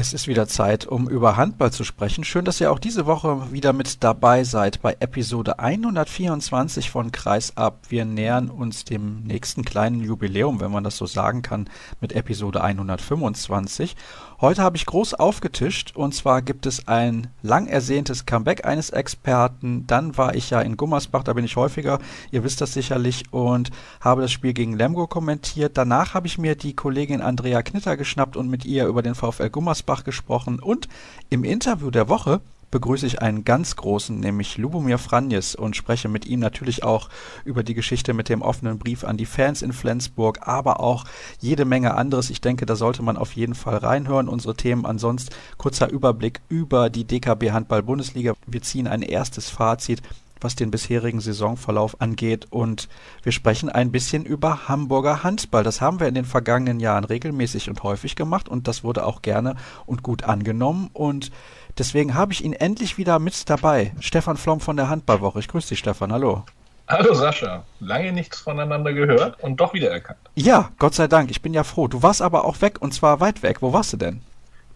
Es ist wieder Zeit, um über Handball zu sprechen. Schön, dass ihr auch diese Woche wieder mit dabei seid bei Episode 124 von Kreisab. Wir nähern uns dem nächsten kleinen Jubiläum, wenn man das so sagen kann, mit Episode 125. Heute habe ich groß aufgetischt und zwar gibt es ein lang ersehntes Comeback eines Experten. Dann war ich ja in Gummersbach, da bin ich häufiger, ihr wisst das sicherlich, und habe das Spiel gegen Lemgo kommentiert. Danach habe ich mir die Kollegin Andrea Knitter geschnappt und mit ihr über den VfL Gummersbach gesprochen. Und im Interview der Woche begrüße ich einen ganz großen, nämlich Lubomir Franjes und spreche mit ihm natürlich auch über die Geschichte mit dem offenen Brief an die Fans in Flensburg, aber auch jede Menge anderes. Ich denke, da sollte man auf jeden Fall reinhören. Unsere Themen ansonsten kurzer Überblick über die DKB Handball Bundesliga. Wir ziehen ein erstes Fazit was den bisherigen Saisonverlauf angeht. Und wir sprechen ein bisschen über Hamburger Handball. Das haben wir in den vergangenen Jahren regelmäßig und häufig gemacht und das wurde auch gerne und gut angenommen. Und Deswegen habe ich ihn endlich wieder mit dabei. Stefan Flom von der Handballwoche. Ich grüße dich, Stefan. Hallo. Hallo Sascha, lange nichts voneinander gehört und doch wieder erkannt. Ja, Gott sei Dank, ich bin ja froh. Du warst aber auch weg und zwar weit weg. Wo warst du denn?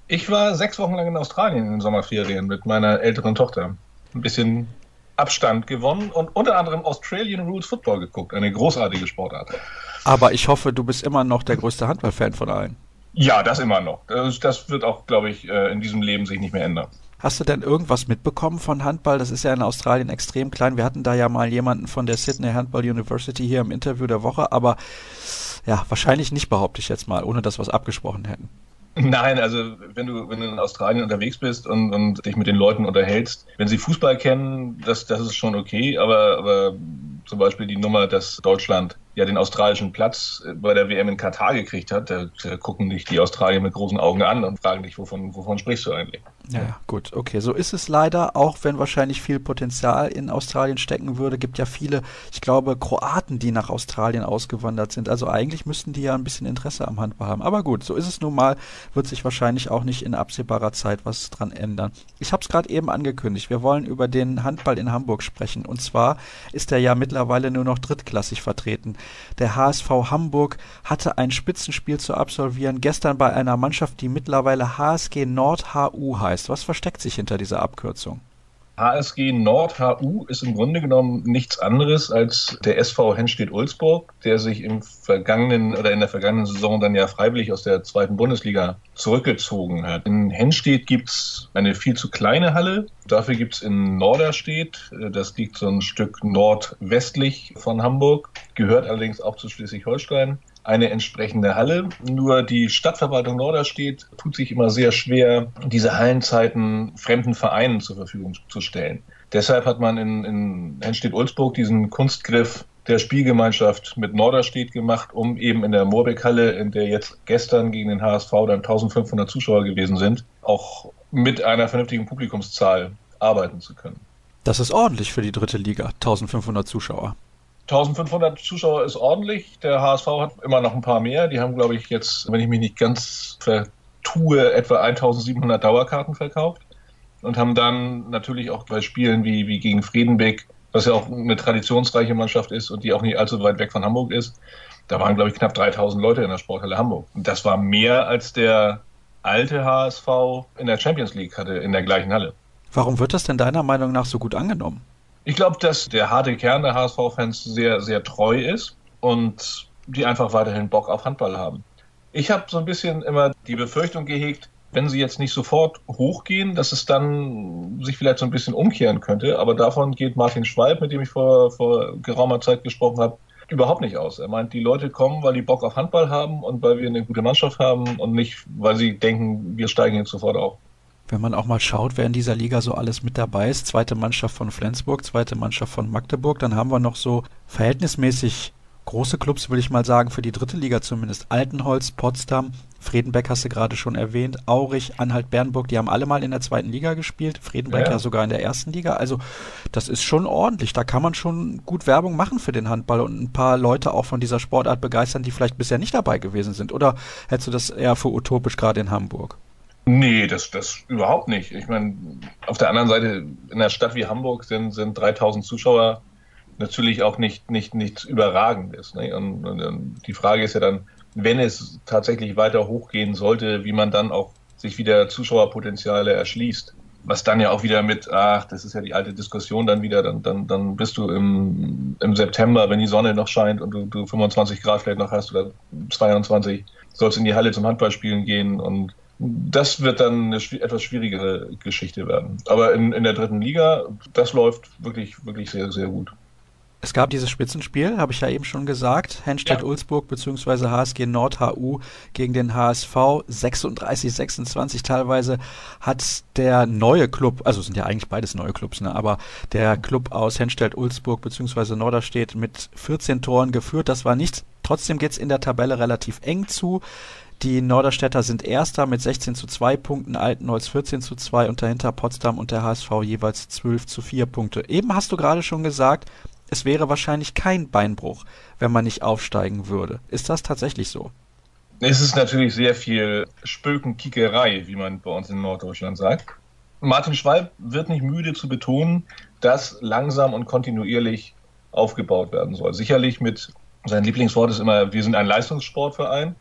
Ich war sechs Wochen lang in Australien in den Sommerferien mit meiner älteren Tochter. Ein bisschen Abstand gewonnen und unter anderem Australian Rules Football geguckt. Eine großartige Sportart. Aber ich hoffe, du bist immer noch der größte Handballfan von allen. Ja, das immer noch. Das, das wird auch, glaube ich, äh, in diesem Leben sich nicht mehr ändern. Hast du denn irgendwas mitbekommen von Handball? Das ist ja in Australien extrem klein. Wir hatten da ja mal jemanden von der Sydney Handball University hier im Interview der Woche, aber ja, wahrscheinlich nicht, behaupte ich jetzt mal, ohne dass wir es abgesprochen hätten. Nein, also wenn du, wenn du in Australien unterwegs bist und, und dich mit den Leuten unterhältst, wenn sie Fußball kennen, das, das ist schon okay, aber, aber zum Beispiel die Nummer, dass Deutschland ja den australischen Platz bei der WM in Katar gekriegt hat, da, da gucken dich die Australier mit großen Augen an und fragen dich, wovon, wovon sprichst du eigentlich? Ja, gut, okay. So ist es leider, auch wenn wahrscheinlich viel Potenzial in Australien stecken würde. Gibt ja viele, ich glaube, Kroaten, die nach Australien ausgewandert sind. Also eigentlich müssten die ja ein bisschen Interesse am Handball haben. Aber gut, so ist es nun mal. Wird sich wahrscheinlich auch nicht in absehbarer Zeit was dran ändern. Ich habe es gerade eben angekündigt. Wir wollen über den Handball in Hamburg sprechen. Und zwar ist er ja mittlerweile nur noch drittklassig vertreten. Der HSV Hamburg hatte ein Spitzenspiel zu absolvieren. Gestern bei einer Mannschaft, die mittlerweile HSG Nord HU heißt heißt. Was versteckt sich hinter dieser Abkürzung? HSG Nord HU ist im Grunde genommen nichts anderes als der SV Henstedt-Ulzburg, der sich im vergangenen oder in der vergangenen Saison dann ja freiwillig aus der zweiten Bundesliga zurückgezogen hat. In Henstedt gibt es eine viel zu kleine Halle. Dafür gibt es in Norderstedt, das liegt so ein Stück nordwestlich von Hamburg, gehört allerdings auch zu Schleswig-Holstein, eine entsprechende Halle. Nur die Stadtverwaltung Norderstedt tut sich immer sehr schwer, diese Hallenzeiten fremden Vereinen zur Verfügung zu stellen. Deshalb hat man in, in Henstedt-Ulzburg diesen Kunstgriff der Spielgemeinschaft mit Norderstedt gemacht, um eben in der Moorbeck-Halle, in der jetzt gestern gegen den HSV dann 1500 Zuschauer gewesen sind, auch mit einer vernünftigen Publikumszahl arbeiten zu können. Das ist ordentlich für die dritte Liga, 1500 Zuschauer. 1500 Zuschauer ist ordentlich. Der HSV hat immer noch ein paar mehr. Die haben, glaube ich, jetzt, wenn ich mich nicht ganz vertue, etwa 1700 Dauerkarten verkauft und haben dann natürlich auch bei Spielen wie, wie gegen Friedenbeck, was ja auch eine traditionsreiche Mannschaft ist und die auch nicht allzu weit weg von Hamburg ist, da waren, glaube ich, knapp 3000 Leute in der Sporthalle Hamburg. Und das war mehr als der alte HSV in der Champions League hatte in der gleichen Halle. Warum wird das denn deiner Meinung nach so gut angenommen? Ich glaube, dass der harte Kern der HSV-Fans sehr, sehr treu ist und die einfach weiterhin Bock auf Handball haben. Ich habe so ein bisschen immer die Befürchtung gehegt, wenn sie jetzt nicht sofort hochgehen, dass es dann sich vielleicht so ein bisschen umkehren könnte. Aber davon geht Martin Schwalb, mit dem ich vor, vor geraumer Zeit gesprochen habe, überhaupt nicht aus. Er meint, die Leute kommen, weil die Bock auf Handball haben und weil wir eine gute Mannschaft haben und nicht, weil sie denken, wir steigen jetzt sofort auf wenn man auch mal schaut, wer in dieser Liga so alles mit dabei ist, zweite Mannschaft von Flensburg, zweite Mannschaft von Magdeburg, dann haben wir noch so verhältnismäßig große Clubs, würde ich mal sagen, für die dritte Liga zumindest. Altenholz, Potsdam, Fredenbeck hast du gerade schon erwähnt, Aurich, Anhalt, Bernburg, die haben alle mal in der zweiten Liga gespielt, Fredenbeck ja. ja sogar in der ersten Liga. Also das ist schon ordentlich. Da kann man schon gut Werbung machen für den Handball und ein paar Leute auch von dieser Sportart begeistern, die vielleicht bisher nicht dabei gewesen sind. Oder hättest du das eher für utopisch gerade in Hamburg? Nee, das, das überhaupt nicht. Ich meine, auf der anderen Seite, in einer Stadt wie Hamburg sind, sind 3000 Zuschauer natürlich auch nicht, nicht nichts Überragendes. Ne? Und, und, die Frage ist ja dann, wenn es tatsächlich weiter hochgehen sollte, wie man dann auch sich wieder Zuschauerpotenziale erschließt. Was dann ja auch wieder mit, ach, das ist ja die alte Diskussion dann wieder, dann, dann, dann bist du im, im September, wenn die Sonne noch scheint und du, du 25 Grad vielleicht noch hast oder 22, sollst in die Halle zum Handballspielen gehen und das wird dann eine etwas schwierigere Geschichte werden. Aber in, in der dritten Liga, das läuft wirklich, wirklich sehr, sehr gut. Es gab dieses Spitzenspiel, habe ich ja eben schon gesagt. Henstedt-Ulzburg bzw. HSG Nord HU gegen den HSV 36-26 teilweise hat der neue Club, also sind ja eigentlich beides neue Clubs, ne, aber der Club aus Henstedt-Ulzburg bzw. Norderstedt mit 14 Toren geführt. Das war nichts. Trotzdem geht es in der Tabelle relativ eng zu. Die Norderstädter sind Erster mit 16 zu 2 Punkten, Altenholz 14 zu 2 und dahinter Potsdam und der HSV jeweils 12 zu 4 Punkte. Eben hast du gerade schon gesagt, es wäre wahrscheinlich kein Beinbruch, wenn man nicht aufsteigen würde. Ist das tatsächlich so? Es ist natürlich sehr viel Spökenkickerei, wie man bei uns in Norddeutschland sagt. Martin Schwalb wird nicht müde zu betonen, dass langsam und kontinuierlich aufgebaut werden soll. Sicherlich mit, sein Lieblingswort ist immer, wir sind ein Leistungssportverein.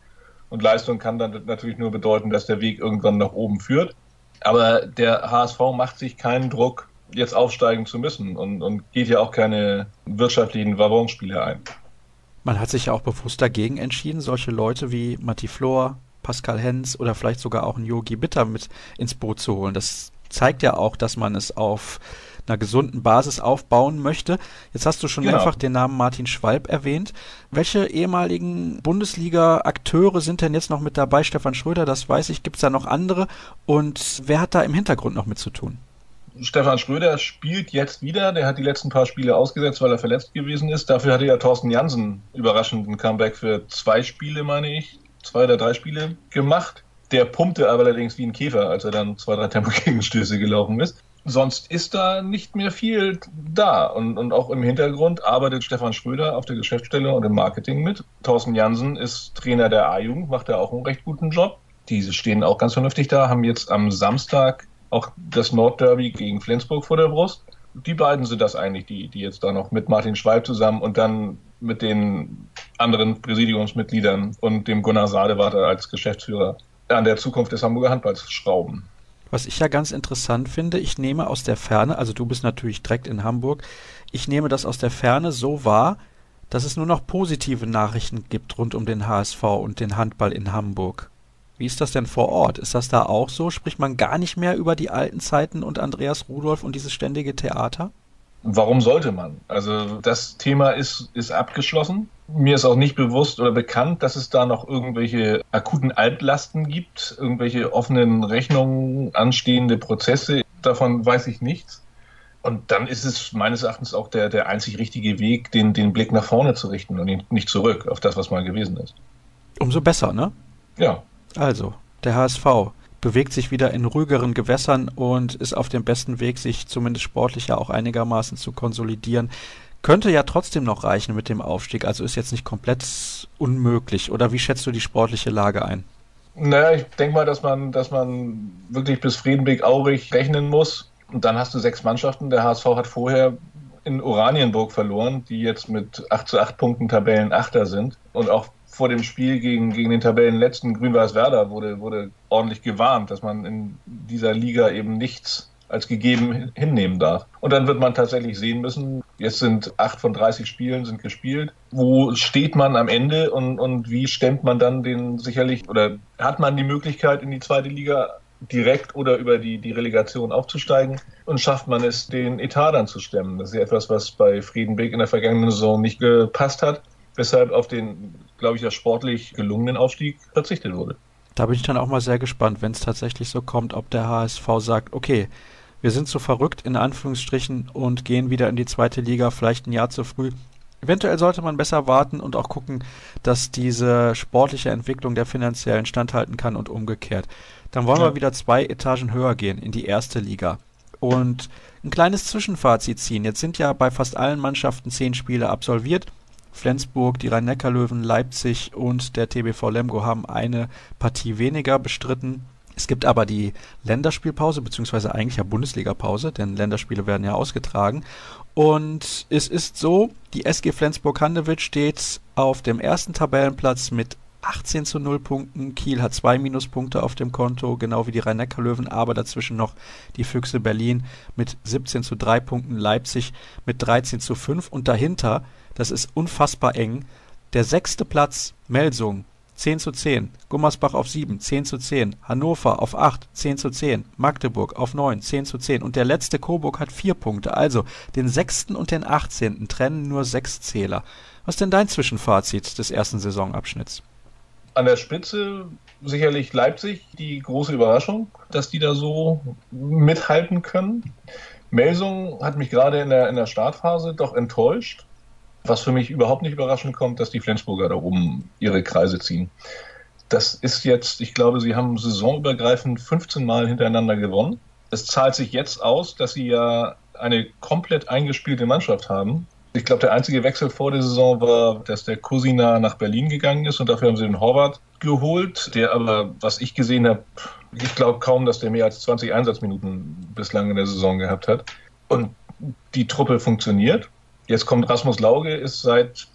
Und Leistung kann dann natürlich nur bedeuten, dass der Weg irgendwann nach oben führt. Aber der HSV macht sich keinen Druck, jetzt aufsteigen zu müssen und, und geht ja auch keine wirtschaftlichen Wavonspiele ein. Man hat sich ja auch bewusst dagegen entschieden, solche Leute wie Matti Flor, Pascal Hens oder vielleicht sogar auch ein Yogi Bitter mit ins Boot zu holen. Das zeigt ja auch, dass man es auf einer gesunden Basis aufbauen möchte. Jetzt hast du schon genau. mehrfach den Namen Martin Schwalb erwähnt. Welche ehemaligen Bundesliga-Akteure sind denn jetzt noch mit dabei? Stefan Schröder, das weiß ich. Gibt es da noch andere? Und wer hat da im Hintergrund noch mit zu tun? Stefan Schröder spielt jetzt wieder. Der hat die letzten paar Spiele ausgesetzt, weil er verletzt gewesen ist. Dafür hatte ja Thorsten Jansen überraschenden Comeback für zwei Spiele, meine ich, zwei oder drei Spiele gemacht. Der pumpte aber allerdings wie ein Käfer, als er dann zwei, drei Tempo-Gegenstöße gelaufen ist. Sonst ist da nicht mehr viel da. Und, und auch im Hintergrund arbeitet Stefan Schröder auf der Geschäftsstelle und im Marketing mit. Thorsten Jansen ist Trainer der A-Jugend, macht da auch einen recht guten Job. Diese stehen auch ganz vernünftig da, haben jetzt am Samstag auch das Nordderby gegen Flensburg vor der Brust. Die beiden sind das eigentlich, die, die jetzt da noch mit Martin Schwalb zusammen und dann mit den anderen Präsidiumsmitgliedern und dem Gunnar Sadewater als Geschäftsführer an der Zukunft des Hamburger Handballs schrauben. Was ich ja ganz interessant finde, ich nehme aus der Ferne, also du bist natürlich direkt in Hamburg, ich nehme das aus der Ferne so wahr, dass es nur noch positive Nachrichten gibt rund um den HSV und den Handball in Hamburg. Wie ist das denn vor Ort? Ist das da auch so? Spricht man gar nicht mehr über die alten Zeiten und Andreas Rudolf und dieses ständige Theater? Warum sollte man? Also das Thema ist, ist abgeschlossen. Mir ist auch nicht bewusst oder bekannt, dass es da noch irgendwelche akuten Altlasten gibt, irgendwelche offenen Rechnungen, anstehende Prozesse. Davon weiß ich nichts. Und dann ist es meines Erachtens auch der, der einzig richtige Weg, den, den Blick nach vorne zu richten und nicht zurück auf das, was mal gewesen ist. Umso besser, ne? Ja, also, der HSV bewegt sich wieder in ruhigeren Gewässern und ist auf dem besten Weg, sich zumindest sportlich ja auch einigermaßen zu konsolidieren. Könnte ja trotzdem noch reichen mit dem Aufstieg, also ist jetzt nicht komplett unmöglich. Oder wie schätzt du die sportliche Lage ein? Naja, ich denke mal, dass man, dass man wirklich bis Friedenbeck-Aurich rechnen muss. Und dann hast du sechs Mannschaften. Der HSV hat vorher in Oranienburg verloren, die jetzt mit 8 zu 8 Punkten Tabellenachter sind und auch vor dem Spiel gegen, gegen den Tabellenletzten Grün-Weiß Werder wurde, wurde ordentlich gewarnt, dass man in dieser Liga eben nichts als gegeben hinnehmen darf. Und dann wird man tatsächlich sehen müssen, jetzt sind acht von 30 Spielen sind gespielt. Wo steht man am Ende und, und wie stemmt man dann den sicherlich oder hat man die Möglichkeit in die zweite Liga direkt oder über die, die Relegation aufzusteigen und schafft man es, den Etat dann zu stemmen. Das ist ja etwas, was bei Friedenbeck in der vergangenen Saison nicht gepasst hat weshalb auf den, glaube ich, ja sportlich gelungenen Aufstieg verzichtet wurde. Da bin ich dann auch mal sehr gespannt, wenn es tatsächlich so kommt, ob der HSV sagt, okay, wir sind so verrückt in Anführungsstrichen und gehen wieder in die zweite Liga, vielleicht ein Jahr zu früh. Eventuell sollte man besser warten und auch gucken, dass diese sportliche Entwicklung der finanziellen standhalten kann und umgekehrt. Dann wollen ja. wir wieder zwei Etagen höher gehen in die erste Liga. Und ein kleines Zwischenfazit ziehen. Jetzt sind ja bei fast allen Mannschaften zehn Spiele absolviert. Flensburg, die Rhein-Neckar-Löwen, Leipzig und der TBV Lemgo haben eine Partie weniger bestritten. Es gibt aber die Länderspielpause, beziehungsweise eigentlich ja Bundesligapause, denn Länderspiele werden ja ausgetragen. Und es ist so, die SG Flensburg-Handewitt steht auf dem ersten Tabellenplatz mit 18 zu 0 Punkten. Kiel hat zwei Minuspunkte auf dem Konto, genau wie die Rhein-Neckar-Löwen, aber dazwischen noch die Füchse Berlin mit 17 zu 3 Punkten, Leipzig mit 13 zu 5 und dahinter, das ist unfassbar eng, der sechste Platz Melsung 10 zu 10, Gummersbach auf 7, 10 zu 10, Hannover auf 8, 10 zu 10, Magdeburg auf 9, 10 zu 10 und der letzte Coburg hat 4 Punkte. Also den sechsten und den 18. trennen nur 6 Zähler. Was ist denn dein Zwischenfazit des ersten Saisonabschnitts? An der Spitze sicherlich Leipzig, die große Überraschung, dass die da so mithalten können. Melsung hat mich gerade in der, in der Startphase doch enttäuscht. Was für mich überhaupt nicht überraschend kommt, dass die Flensburger da oben ihre Kreise ziehen. Das ist jetzt, ich glaube, sie haben saisonübergreifend 15 Mal hintereinander gewonnen. Es zahlt sich jetzt aus, dass sie ja eine komplett eingespielte Mannschaft haben. Ich glaube, der einzige Wechsel vor der Saison war, dass der Cousina nach Berlin gegangen ist und dafür haben sie den Horvath geholt, der aber, was ich gesehen habe, ich glaube kaum, dass der mehr als 20 Einsatzminuten bislang in der Saison gehabt hat. Und die Truppe funktioniert. Jetzt kommt Rasmus Lauge, ist seit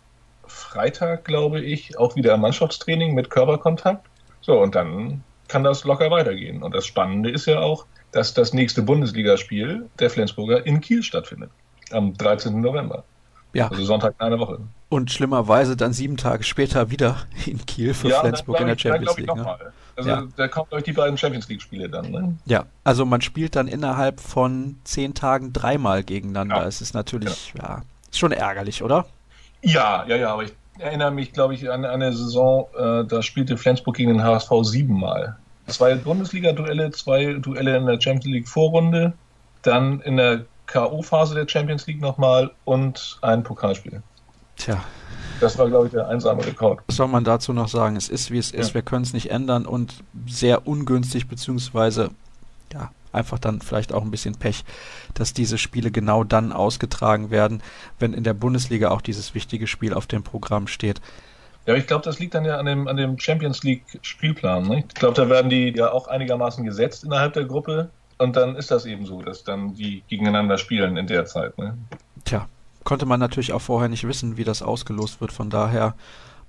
Freitag, glaube ich, auch wieder im Mannschaftstraining mit Körperkontakt. So, und dann kann das locker weitergehen. Und das Spannende ist ja auch, dass das nächste Bundesligaspiel der Flensburger in Kiel stattfindet. Am 13. November. Ja. Also Sonntag eine Woche. Und schlimmerweise dann sieben Tage später wieder in Kiel für ja, Flensburg in der Champions League. Ne? Also ja. da kommen euch die beiden Champions League-Spiele dann. Ne? Ja, also man spielt dann innerhalb von zehn Tagen dreimal gegeneinander. Ja. Es ist natürlich, ja. ja, schon ärgerlich, oder? Ja, ja, ja, aber ich erinnere mich, glaube ich, an eine Saison, äh, da spielte Flensburg gegen den HSV siebenmal. Zwei Bundesliga-Duelle, zwei Duelle in der Champions League-Vorrunde, dann in der K.O.-Phase der Champions League nochmal und ein Pokalspiel. Tja. Das war, glaube ich, der einsame Rekord. Was soll man dazu noch sagen? Es ist, wie es ist. Ja. Wir können es nicht ändern und sehr ungünstig, beziehungsweise ja, einfach dann vielleicht auch ein bisschen Pech, dass diese Spiele genau dann ausgetragen werden, wenn in der Bundesliga auch dieses wichtige Spiel auf dem Programm steht. Ja, ich glaube, das liegt dann ja an dem, an dem Champions League Spielplan. Ne? Ich glaube, da werden die ja auch einigermaßen gesetzt innerhalb der Gruppe. Und dann ist das eben so, dass dann die gegeneinander spielen in der Zeit. Ne? Tja, konnte man natürlich auch vorher nicht wissen, wie das ausgelost wird. Von daher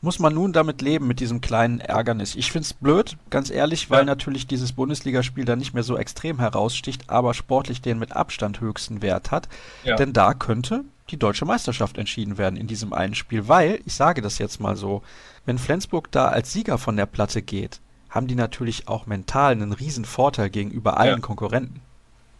muss man nun damit leben, mit diesem kleinen Ärgernis. Ich finde es blöd, ganz ehrlich, weil ja. natürlich dieses Bundesligaspiel da nicht mehr so extrem heraussticht, aber sportlich den mit Abstand höchsten Wert hat. Ja. Denn da könnte die deutsche Meisterschaft entschieden werden in diesem einen Spiel. Weil, ich sage das jetzt mal so, wenn Flensburg da als Sieger von der Platte geht, haben die natürlich auch mental einen riesen Vorteil gegenüber allen ja. Konkurrenten.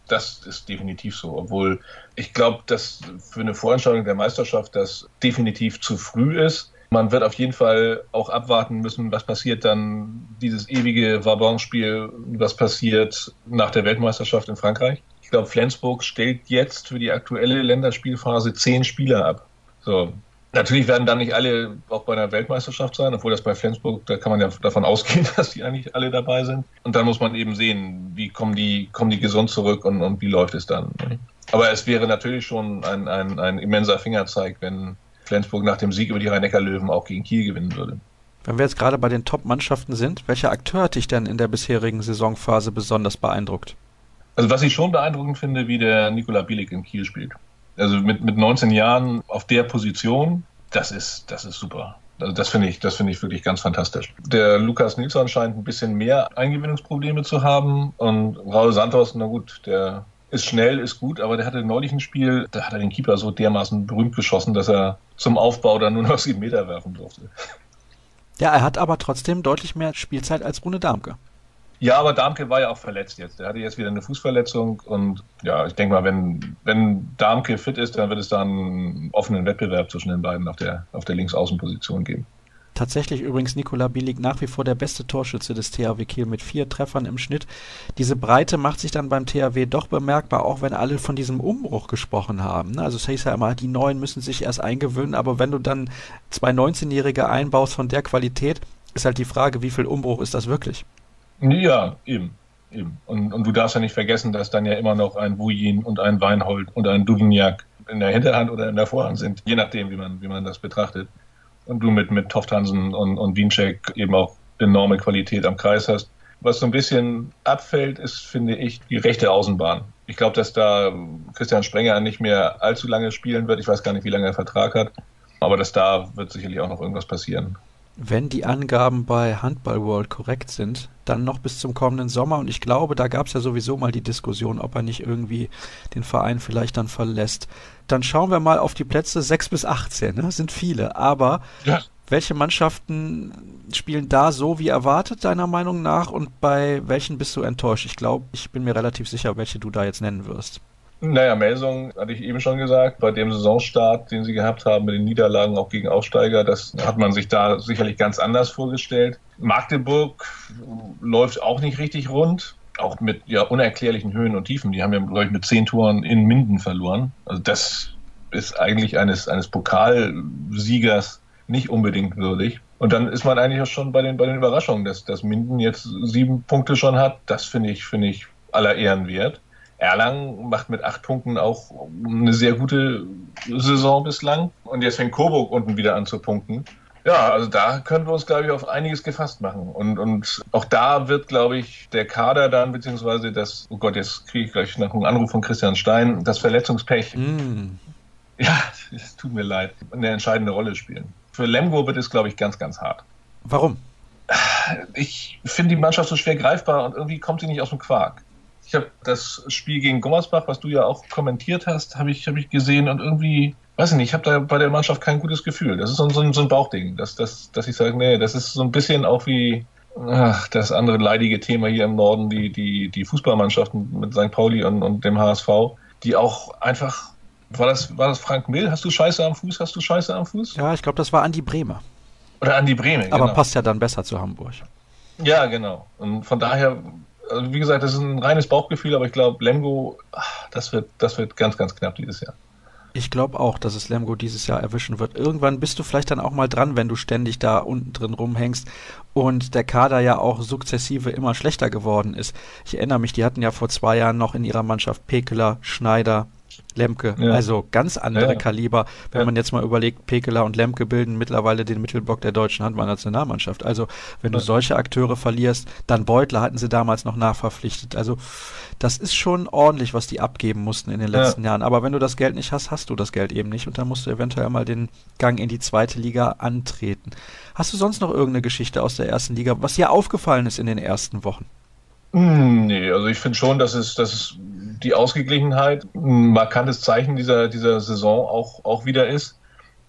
Das ist definitiv so, obwohl ich glaube, dass für eine Vorentscheidung der Meisterschaft das definitiv zu früh ist. Man wird auf jeden Fall auch abwarten müssen, was passiert dann dieses ewige Vabon-Spiel, was passiert nach der Weltmeisterschaft in Frankreich. Ich glaube, Flensburg stellt jetzt für die aktuelle Länderspielphase zehn Spieler ab. So, Natürlich werden dann nicht alle auch bei einer Weltmeisterschaft sein, obwohl das bei Flensburg, da kann man ja davon ausgehen, dass die eigentlich alle dabei sind. Und dann muss man eben sehen, wie kommen die, kommen die gesund zurück und, und wie läuft es dann. Aber es wäre natürlich schon ein, ein, ein immenser Fingerzeig, wenn Flensburg nach dem Sieg über die Rhein-Neckar-Löwen auch gegen Kiel gewinnen würde. Wenn wir jetzt gerade bei den Top-Mannschaften sind, welcher Akteur hat dich denn in der bisherigen Saisonphase besonders beeindruckt? Also was ich schon beeindruckend finde, wie der Nikola Bielik in Kiel spielt. Also mit, mit 19 Jahren auf der Position, das ist, das ist super. Also das finde ich, das finde ich wirklich ganz fantastisch. Der Lukas Nilsson scheint ein bisschen mehr Eingewöhnungsprobleme zu haben und Raul Santos, na gut, der ist schnell, ist gut, aber der hatte neulich ein Spiel, da hat er den Keeper so dermaßen berühmt geschossen, dass er zum Aufbau dann nur noch sieben Meter werfen durfte. Ja, er hat aber trotzdem deutlich mehr Spielzeit als Rune Darmke. Ja, aber Darmke war ja auch verletzt jetzt. Er hatte jetzt wieder eine Fußverletzung und ja, ich denke mal, wenn, wenn Darmke fit ist, dann wird es da einen offenen Wettbewerb zwischen den beiden auf der, auf der Linksaußenposition geben. Tatsächlich übrigens Nikola Bielik nach wie vor der beste Torschütze des THW Kiel mit vier Treffern im Schnitt. Diese Breite macht sich dann beim THW doch bemerkbar, auch wenn alle von diesem Umbruch gesprochen haben. Also es heißt ja immer, die Neuen müssen sich erst eingewöhnen, aber wenn du dann zwei 19-Jährige einbaust von der Qualität, ist halt die Frage, wie viel Umbruch ist das wirklich? Ja, eben. eben. Und, und du darfst ja nicht vergessen, dass dann ja immer noch ein Wujin und ein Weinhold und ein Duvignac in der Hinterhand oder in der Vorhand sind, je nachdem, wie man, wie man das betrachtet. Und du mit, mit Tofthansen und, und Wiencheck eben auch enorme Qualität am Kreis hast. Was so ein bisschen abfällt, ist, finde ich, die rechte Außenbahn. Ich glaube, dass da Christian Sprenger nicht mehr allzu lange spielen wird. Ich weiß gar nicht, wie lange er Vertrag hat. Aber dass da wird sicherlich auch noch irgendwas passieren. Wenn die Angaben bei Handball World korrekt sind, dann noch bis zum kommenden Sommer. Und ich glaube, da gab es ja sowieso mal die Diskussion, ob er nicht irgendwie den Verein vielleicht dann verlässt. Dann schauen wir mal auf die Plätze 6 bis 18. Ne? Sind viele. Aber ja. welche Mannschaften spielen da so wie erwartet, deiner Meinung nach? Und bei welchen bist du enttäuscht? Ich glaube, ich bin mir relativ sicher, welche du da jetzt nennen wirst. Naja, Melsung hatte ich eben schon gesagt, bei dem Saisonstart, den sie gehabt haben mit den Niederlagen auch gegen Aufsteiger, das hat man sich da sicherlich ganz anders vorgestellt. Magdeburg läuft auch nicht richtig rund, auch mit ja, unerklärlichen Höhen und Tiefen. Die haben ja, glaube ich, mit zehn Toren in Minden verloren. Also das ist eigentlich eines, eines Pokalsiegers nicht unbedingt würdig. Und dann ist man eigentlich auch schon bei den, bei den Überraschungen, dass, dass Minden jetzt sieben Punkte schon hat. Das finde ich, finde ich aller Ehren wert. Erlangen macht mit acht Punkten auch eine sehr gute Saison bislang. Und jetzt fängt Coburg unten wieder an zu punkten. Ja, also da können wir uns, glaube ich, auf einiges gefasst machen. Und, und auch da wird, glaube ich, der Kader dann, beziehungsweise das, oh Gott, jetzt kriege ich gleich nach einem Anruf von Christian Stein, das Verletzungspech. Mm. Ja, es tut mir leid, eine entscheidende Rolle spielen. Für Lemgo wird es, glaube ich, ganz, ganz hart. Warum? Ich finde die Mannschaft so schwer greifbar und irgendwie kommt sie nicht aus dem Quark. Ich habe das Spiel gegen Gummersbach, was du ja auch kommentiert hast, habe ich, hab ich gesehen und irgendwie, weiß ich nicht, ich habe da bei der Mannschaft kein gutes Gefühl. Das ist so, so, so ein Bauchding, dass, dass, dass ich sage, nee, das ist so ein bisschen auch wie ach, das andere leidige Thema hier im Norden, die, die, die Fußballmannschaften mit St. Pauli und, und dem HSV, die auch einfach war das, war das Frank Mill? Hast du Scheiße am Fuß? Hast du Scheiße am Fuß? Ja, ich glaube, das war Andi Bremer. Oder Andi Bremer, genau. Aber passt ja dann besser zu Hamburg. Ja, genau. Und von daher also wie gesagt, das ist ein reines Bauchgefühl, aber ich glaube, Lemgo, das wird, das wird ganz, ganz knapp dieses Jahr. Ich glaube auch, dass es Lemgo dieses Jahr erwischen wird. Irgendwann bist du vielleicht dann auch mal dran, wenn du ständig da unten drin rumhängst und der Kader ja auch sukzessive immer schlechter geworden ist. Ich erinnere mich, die hatten ja vor zwei Jahren noch in ihrer Mannschaft Pekeler, Schneider, Lemke. Ja. Also ganz andere ja. Kaliber. Wenn man jetzt mal überlegt, Pekeler und Lemke bilden mittlerweile den Mittelblock der deutschen Handballnationalmannschaft. Also wenn du solche Akteure verlierst, dann Beutler hatten sie damals noch nachverpflichtet. Also das ist schon ordentlich, was die abgeben mussten in den letzten Jahren. Aber wenn du das Geld nicht hast, hast du das Geld eben nicht und dann musst du eventuell mal den Gang in die zweite Liga antreten. Hast du sonst noch irgendeine Geschichte aus der ersten Liga, was dir aufgefallen ist in den ersten Wochen? Hm, nee, also ich finde schon, dass es, dass es die Ausgeglichenheit ein markantes Zeichen dieser, dieser Saison auch, auch wieder ist.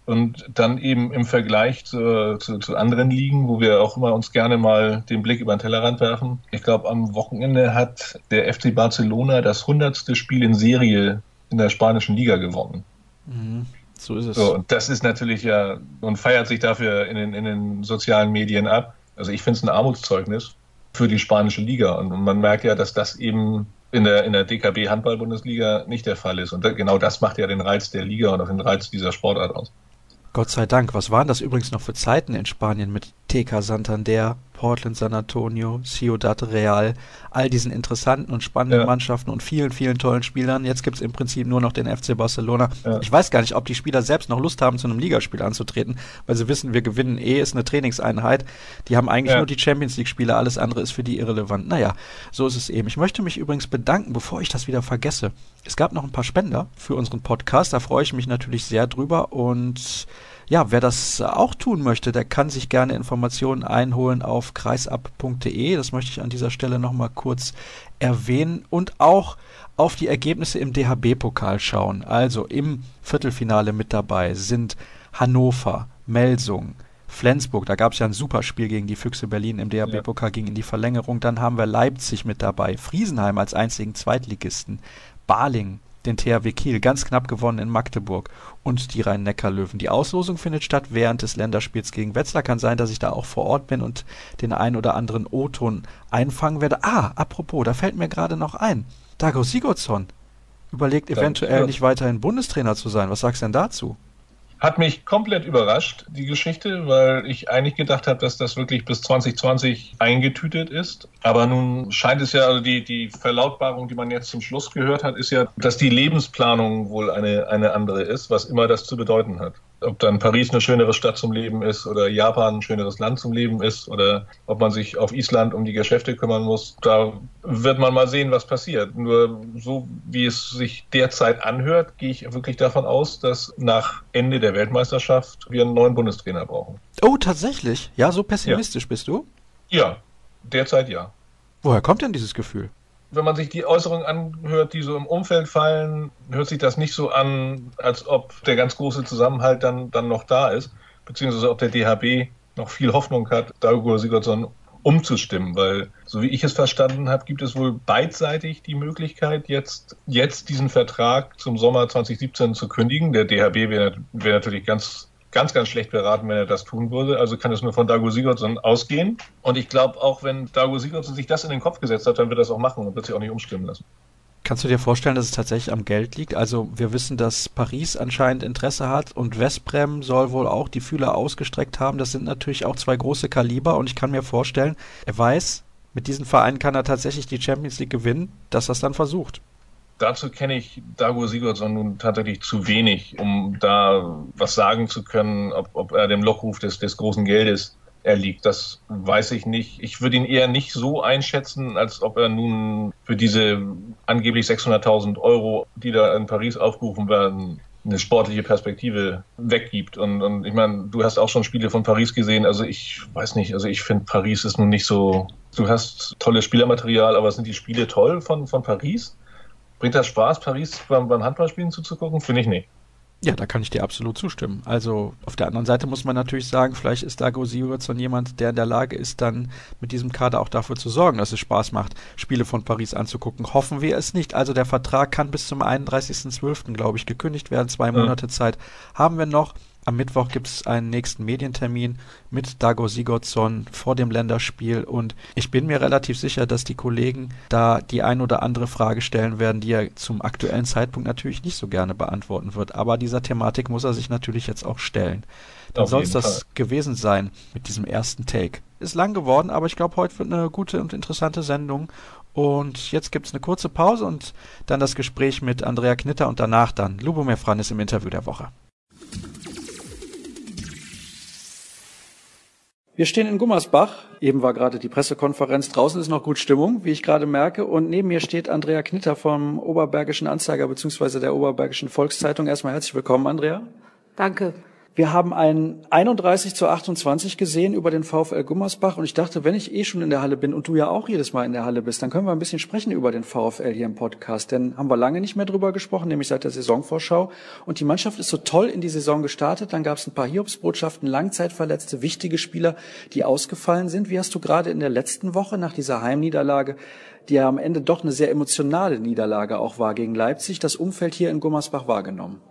Und dann eben im Vergleich zu, zu, zu anderen Ligen, wo wir auch immer uns gerne mal den Blick über den Tellerrand werfen. Ich glaube, am Wochenende hat der FC Barcelona das hundertste Spiel in Serie in der spanischen Liga gewonnen. Mhm. So ist es. So, und das ist natürlich ja und feiert sich dafür in den, in den sozialen Medien ab. Also ich finde es ein Armutszeugnis für die spanische Liga. Und man merkt ja, dass das eben in der, in der DKB Handball-Bundesliga nicht der Fall ist. Und genau das macht ja den Reiz der Liga und auch den Reiz dieser Sportart aus. Gott sei Dank. Was waren das übrigens noch für Zeiten in Spanien mit TK Santander, Portland San Antonio, Ciudad Real, all diesen interessanten und spannenden ja. Mannschaften und vielen, vielen tollen Spielern. Jetzt gibt es im Prinzip nur noch den FC Barcelona. Ja. Ich weiß gar nicht, ob die Spieler selbst noch Lust haben, zu einem Ligaspiel anzutreten, weil sie wissen, wir gewinnen eh, ist eine Trainingseinheit. Die haben eigentlich ja. nur die Champions League-Spieler, alles andere ist für die irrelevant. Naja, so ist es eben. Ich möchte mich übrigens bedanken, bevor ich das wieder vergesse. Es gab noch ein paar Spender für unseren Podcast, da freue ich mich natürlich sehr drüber und ja, wer das auch tun möchte, der kann sich gerne Informationen einholen auf kreisab.de. Das möchte ich an dieser Stelle nochmal kurz erwähnen und auch auf die Ergebnisse im DHB-Pokal schauen. Also im Viertelfinale mit dabei sind Hannover, Melsung, Flensburg, da gab es ja ein super Spiel gegen die Füchse Berlin im DHB-Pokal, ja. ging in die Verlängerung. Dann haben wir Leipzig mit dabei, Friesenheim als einzigen Zweitligisten, Baling, den THW Kiel ganz knapp gewonnen in Magdeburg und die Rhein-Neckar-Löwen. Die Auslosung findet statt während des Länderspiels gegen Wetzlar. Kann sein, dass ich da auch vor Ort bin und den ein oder anderen O-Ton einfangen werde. Ah, apropos, da fällt mir gerade noch ein. Dago Sigurdsson überlegt eventuell ja. nicht weiterhin Bundestrainer zu sein. Was sagst du denn dazu? Hat mich komplett überrascht, die Geschichte, weil ich eigentlich gedacht habe, dass das wirklich bis 2020 eingetütet ist. Aber nun scheint es ja, also die, die Verlautbarung, die man jetzt zum Schluss gehört hat, ist ja, dass die Lebensplanung wohl eine, eine andere ist, was immer das zu bedeuten hat ob dann Paris eine schönere Stadt zum Leben ist oder Japan ein schöneres Land zum Leben ist oder ob man sich auf Island um die Geschäfte kümmern muss, da wird man mal sehen, was passiert. Nur so wie es sich derzeit anhört, gehe ich wirklich davon aus, dass nach Ende der Weltmeisterschaft wir einen neuen Bundestrainer brauchen. Oh, tatsächlich? Ja, so pessimistisch ja. bist du? Ja, derzeit ja. Woher kommt denn dieses Gefühl? Wenn man sich die Äußerungen anhört, die so im Umfeld fallen, hört sich das nicht so an, als ob der ganz große Zusammenhalt dann, dann noch da ist, beziehungsweise ob der DHB noch viel Hoffnung hat, Dago Sigurdsson umzustimmen, weil so wie ich es verstanden habe, gibt es wohl beidseitig die Möglichkeit, jetzt, jetzt diesen Vertrag zum Sommer 2017 zu kündigen. Der DHB wäre wär natürlich ganz ganz, ganz schlecht beraten, wenn er das tun würde. Also kann es nur von Dago Sigurdsson ausgehen. Und ich glaube, auch wenn Dago Sigurdsson sich das in den Kopf gesetzt hat, dann wird er das auch machen und wird sich auch nicht umstimmen lassen. Kannst du dir vorstellen, dass es tatsächlich am Geld liegt? Also wir wissen, dass Paris anscheinend Interesse hat und Westbrem soll wohl auch die Fühler ausgestreckt haben. Das sind natürlich auch zwei große Kaliber und ich kann mir vorstellen, er weiß, mit diesen Vereinen kann er tatsächlich die Champions League gewinnen, dass er es dann versucht. Dazu kenne ich Dago Sigurdsson nun tatsächlich zu wenig, um da was sagen zu können, ob, ob er dem Lockruf des, des großen Geldes er liegt. Das weiß ich nicht. Ich würde ihn eher nicht so einschätzen, als ob er nun für diese angeblich 600.000 Euro, die da in Paris aufgerufen werden, eine sportliche Perspektive weggibt. Und, und ich meine, du hast auch schon Spiele von Paris gesehen. Also ich weiß nicht, also ich finde Paris ist nun nicht so. Du hast tolles Spielermaterial, aber sind die Spiele toll von, von Paris? Bringt das Spaß, Paris beim, beim Handballspielen zuzugucken? Finde ich nicht. Ja, da kann ich dir absolut zustimmen. Also auf der anderen Seite muss man natürlich sagen, vielleicht ist Dago Sigurdsson jemand, der in der Lage ist, dann mit diesem Kader auch dafür zu sorgen, dass es Spaß macht, Spiele von Paris anzugucken. Hoffen wir es nicht. Also der Vertrag kann bis zum 31.12., glaube ich, gekündigt werden. Zwei Monate ja. Zeit haben wir noch. Am Mittwoch gibt es einen nächsten Medientermin mit Dago Sigurdsson vor dem Länderspiel und ich bin mir relativ sicher, dass die Kollegen da die ein oder andere Frage stellen werden, die er zum aktuellen Zeitpunkt natürlich nicht so gerne beantworten wird. Aber dieser Thematik muss er sich natürlich jetzt auch stellen. Dann soll es das gewesen sein mit diesem ersten Take. Ist lang geworden, aber ich glaube, heute wird eine gute und interessante Sendung. Und jetzt gibt es eine kurze Pause und dann das Gespräch mit Andrea Knitter und danach dann Lubomir Franis im Interview der Woche. Wir stehen in Gummersbach. Eben war gerade die Pressekonferenz. Draußen ist noch gut Stimmung, wie ich gerade merke. Und neben mir steht Andrea Knitter vom Oberbergischen Anzeiger bzw. der Oberbergischen Volkszeitung. Erstmal herzlich willkommen, Andrea. Danke. Wir haben ein 31 zu 28 gesehen über den VfL Gummersbach und ich dachte, wenn ich eh schon in der Halle bin und du ja auch jedes Mal in der Halle bist, dann können wir ein bisschen sprechen über den VfL hier im Podcast, denn haben wir lange nicht mehr drüber gesprochen, nämlich seit der Saisonvorschau und die Mannschaft ist so toll in die Saison gestartet, dann gab es ein paar Hiobsbotschaften, Langzeitverletzte, wichtige Spieler, die ausgefallen sind. Wie hast du gerade in der letzten Woche nach dieser Heimniederlage die ja am Ende doch eine sehr emotionale Niederlage auch war gegen Leipzig, das Umfeld hier in Gummersbach wahrgenommen?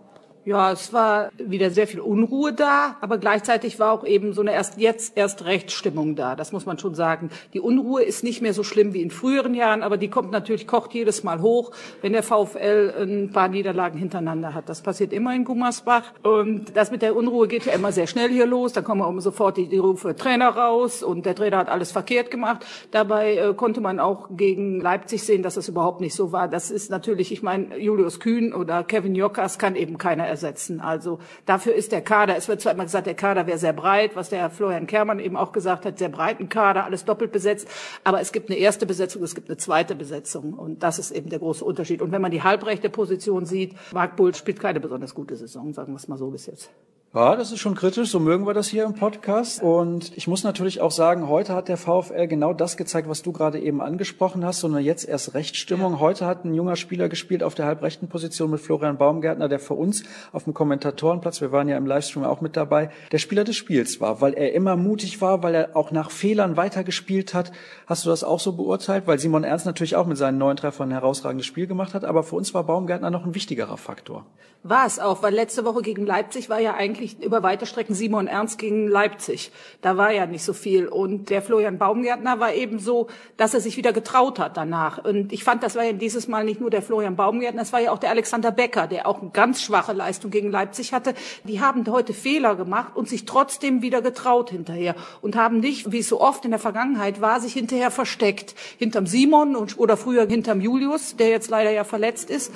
Ja, es war wieder sehr viel Unruhe da, aber gleichzeitig war auch eben so eine erst jetzt erst Rechtsstimmung da. Das muss man schon sagen. Die Unruhe ist nicht mehr so schlimm wie in früheren Jahren, aber die kommt natürlich kocht jedes Mal hoch, wenn der VfL ein paar Niederlagen hintereinander hat. Das passiert immer in Gummersbach und das mit der Unruhe geht ja immer sehr schnell hier los. Da kommen immer sofort die, die Rufe Trainer raus und der Trainer hat alles verkehrt gemacht. Dabei äh, konnte man auch gegen Leipzig sehen, dass es überhaupt nicht so war. Das ist natürlich, ich meine, Julius Kühn oder Kevin Jokas kann eben keiner ersetzen. Also dafür ist der Kader, es wird zwar immer gesagt, der Kader wäre sehr breit, was der Florian Kermann eben auch gesagt hat, sehr breiten Kader, alles doppelt besetzt. Aber es gibt eine erste Besetzung, es gibt eine zweite Besetzung. Und das ist eben der große Unterschied. Und wenn man die halbrechte Position sieht, Marc Bull spielt keine besonders gute Saison, sagen wir es mal so bis jetzt. Ja, das ist schon kritisch, so mögen wir das hier im Podcast. Und ich muss natürlich auch sagen, heute hat der VfL genau das gezeigt, was du gerade eben angesprochen hast, sondern jetzt erst Rechtsstimmung. Heute hat ein junger Spieler gespielt auf der halbrechten Position mit Florian Baumgärtner, der für uns auf dem Kommentatorenplatz, wir waren ja im Livestream auch mit dabei, der Spieler des Spiels war, weil er immer mutig war, weil er auch nach Fehlern weitergespielt hat. Hast du das auch so beurteilt? Weil Simon Ernst natürlich auch mit seinen neuen Treffern ein herausragendes Spiel gemacht hat, aber für uns war Baumgärtner noch ein wichtigerer Faktor. War es auch, weil letzte Woche gegen Leipzig war ja eigentlich über weite Strecken Simon Ernst gegen Leipzig. Da war ja nicht so viel. Und der Florian Baumgärtner war eben so, dass er sich wieder getraut hat danach. Und ich fand, das war ja dieses Mal nicht nur der Florian Baumgärtner, es war ja auch der Alexander Becker, der auch eine ganz schwache Leistung gegen Leipzig hatte. Die haben heute Fehler gemacht und sich trotzdem wieder getraut hinterher und haben nicht, wie es so oft in der Vergangenheit war, sich hinterher versteckt. Hinterm Simon oder früher hinterm Julius, der jetzt leider ja verletzt ist.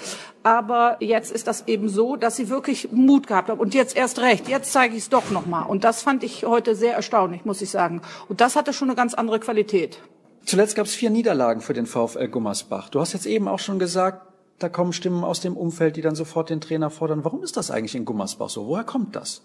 Aber jetzt ist das eben so, dass sie wirklich Mut gehabt haben. Und jetzt erst recht, jetzt zeige ich es doch nochmal. Und das fand ich heute sehr erstaunlich, muss ich sagen. Und das hatte schon eine ganz andere Qualität. Zuletzt gab es vier Niederlagen für den VfL Gummersbach. Du hast jetzt eben auch schon gesagt, da kommen Stimmen aus dem Umfeld, die dann sofort den Trainer fordern. Warum ist das eigentlich in Gummersbach so? Woher kommt das?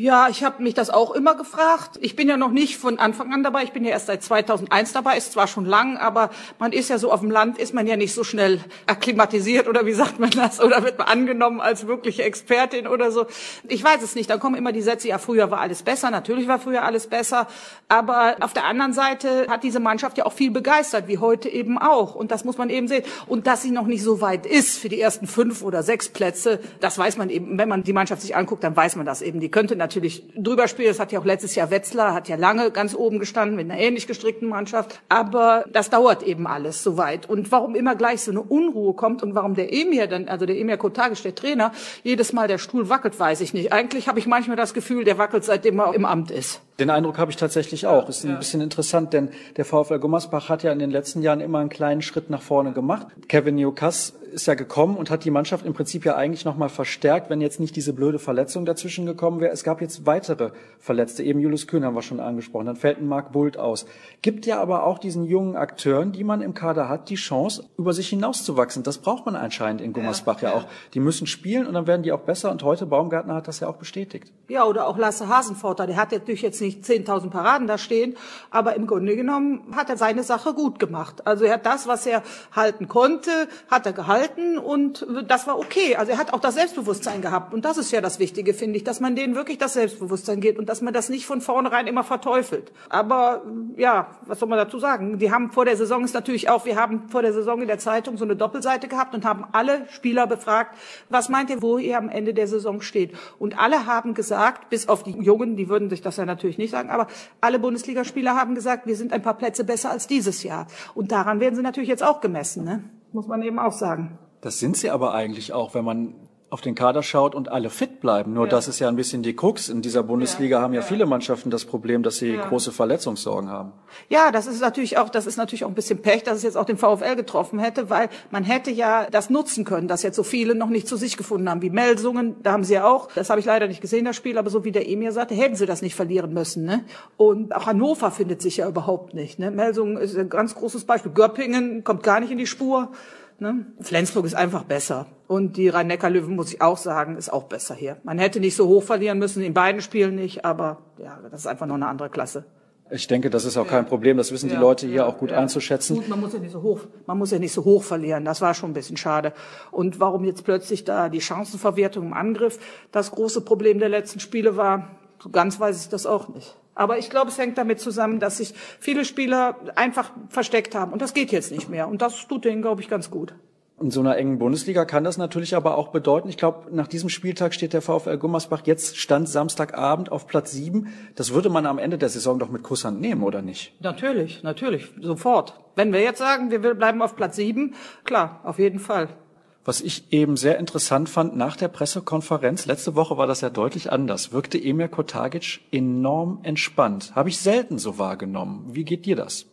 Ja, ich habe mich das auch immer gefragt. Ich bin ja noch nicht von Anfang an dabei. Ich bin ja erst seit 2001 dabei. Ist zwar schon lang, aber man ist ja so auf dem Land, ist man ja nicht so schnell akklimatisiert oder wie sagt man das? Oder wird man angenommen als wirkliche Expertin oder so? Ich weiß es nicht. Dann kommen immer die Sätze, ja, früher war alles besser. Natürlich war früher alles besser. Aber auf der anderen Seite hat diese Mannschaft ja auch viel begeistert, wie heute eben auch. Und das muss man eben sehen. Und dass sie noch nicht so weit ist für die ersten fünf oder sechs Plätze, das weiß man eben. Wenn man die Mannschaft sich anguckt, dann weiß man das eben. Die könnte natürlich drüber spielen. Das hat ja auch letztes Jahr Wetzlar, hat ja lange ganz oben gestanden mit einer ähnlich gestrickten Mannschaft. Aber das dauert eben alles so weit. Und warum immer gleich so eine Unruhe kommt und warum der Emir dann, also der Emir Kotagic, der Trainer, jedes Mal der Stuhl wackelt, weiß ich nicht. Eigentlich habe ich manchmal das Gefühl, der wackelt seitdem er im Amt ist. Den Eindruck habe ich tatsächlich auch. Ist ein bisschen interessant, denn der VfL Gummersbach hat ja in den letzten Jahren immer einen kleinen Schritt nach vorne gemacht. Kevin Newcastle ist ja gekommen und hat die Mannschaft im Prinzip ja eigentlich nochmal verstärkt, wenn jetzt nicht diese blöde Verletzung dazwischen gekommen wäre. Es gab jetzt weitere Verletzte. Eben Julius Kühn haben wir schon angesprochen. Dann fällt ein Marc Bult aus. Gibt ja aber auch diesen jungen Akteuren, die man im Kader hat, die Chance, über sich hinauszuwachsen. Das braucht man anscheinend in Gummersbach ja, ja, auch. Die müssen spielen und dann werden die auch besser. Und heute, Baumgartner hat das ja auch bestätigt. Ja, oder auch Lasse Hasenforter. Der hat natürlich jetzt nicht 10.000 Paraden da stehen, aber im Grunde genommen hat er seine Sache gut gemacht. Also er hat das, was er halten konnte, hat er gehalten und das war okay. Also er hat auch das Selbstbewusstsein gehabt und das ist ja das Wichtige, finde ich, dass man denen wirklich das Selbstbewusstsein geht und dass man das nicht von vornherein immer verteufelt. Aber ja, was soll man dazu sagen? Die haben vor der Saison ist natürlich auch, wir haben vor der Saison in der Zeitung so eine Doppelseite gehabt und haben alle Spieler befragt, was meint ihr, wo ihr am Ende der Saison steht? Und alle haben gesagt, bis auf die Jungen, die würden sich das ja natürlich nicht sagen, aber alle Bundesligaspieler haben gesagt, wir sind ein paar Plätze besser als dieses Jahr. Und daran werden sie natürlich jetzt auch gemessen. Ne? muss man eben auch sagen. Das sind sie aber eigentlich auch, wenn man auf den Kader schaut und alle fit bleiben. Nur ja. das ist ja ein bisschen die Krux. In dieser Bundesliga ja, haben ja, ja, viele Mannschaften das Problem, dass sie große Verletzungssorgen haben. Ja, das ist natürlich auch, das ist natürlich auch ein bisschen Pech, dass es jetzt auch den VfL getroffen hätte, weil man hätte ja das nutzen können, dass jetzt so viele noch nicht zu sich gefunden haben, wie Melsungen, da haben sie ja auch, das habe ich leider nicht gesehen, das Spiel, aber so wie der Emir sagte, hätten sie das nicht verlieren müssen. Ne? Und auch Hannover findet sich ja überhaupt nicht. Ne? Melsungen ist ein ganz großes Beispiel. Göppingen kommt gar nicht in die Spur. Ne? Flensburg ist einfach besser. Und die Rhein-Neckar-Löwen, muss ich auch sagen, ist auch besser hier. Man hätte nicht so hoch verlieren müssen, in beiden Spielen nicht, aber ja, das ist einfach noch eine andere Klasse. Ich denke, das ist auch kein Problem. Das wissen ja, die Leute hier ja, auch gut ja. einzuschätzen. Gut, man muss ja nicht so hoch, man muss ja nicht so hoch verlieren. Das war schon ein bisschen schade. Und warum jetzt plötzlich da die Chancenverwertung im Angriff das große Problem der letzten Spiele war, so ganz weiß ich das auch nicht. Aber ich glaube, es hängt damit zusammen, dass sich viele Spieler einfach versteckt haben. Und das geht jetzt nicht mehr. Und das tut denen, glaube ich, ganz gut. In so einer engen Bundesliga kann das natürlich aber auch bedeuten, ich glaube, nach diesem Spieltag steht der VfL Gummersbach jetzt Stand Samstagabend auf Platz sieben. Das würde man am Ende der Saison doch mit Kusshand nehmen, oder nicht? Natürlich, natürlich, sofort. Wenn wir jetzt sagen, wir bleiben auf Platz sieben, klar, auf jeden Fall. Was ich eben sehr interessant fand nach der Pressekonferenz, letzte Woche war das ja deutlich anders, wirkte Emir Kotagic enorm entspannt. Habe ich selten so wahrgenommen. Wie geht dir das?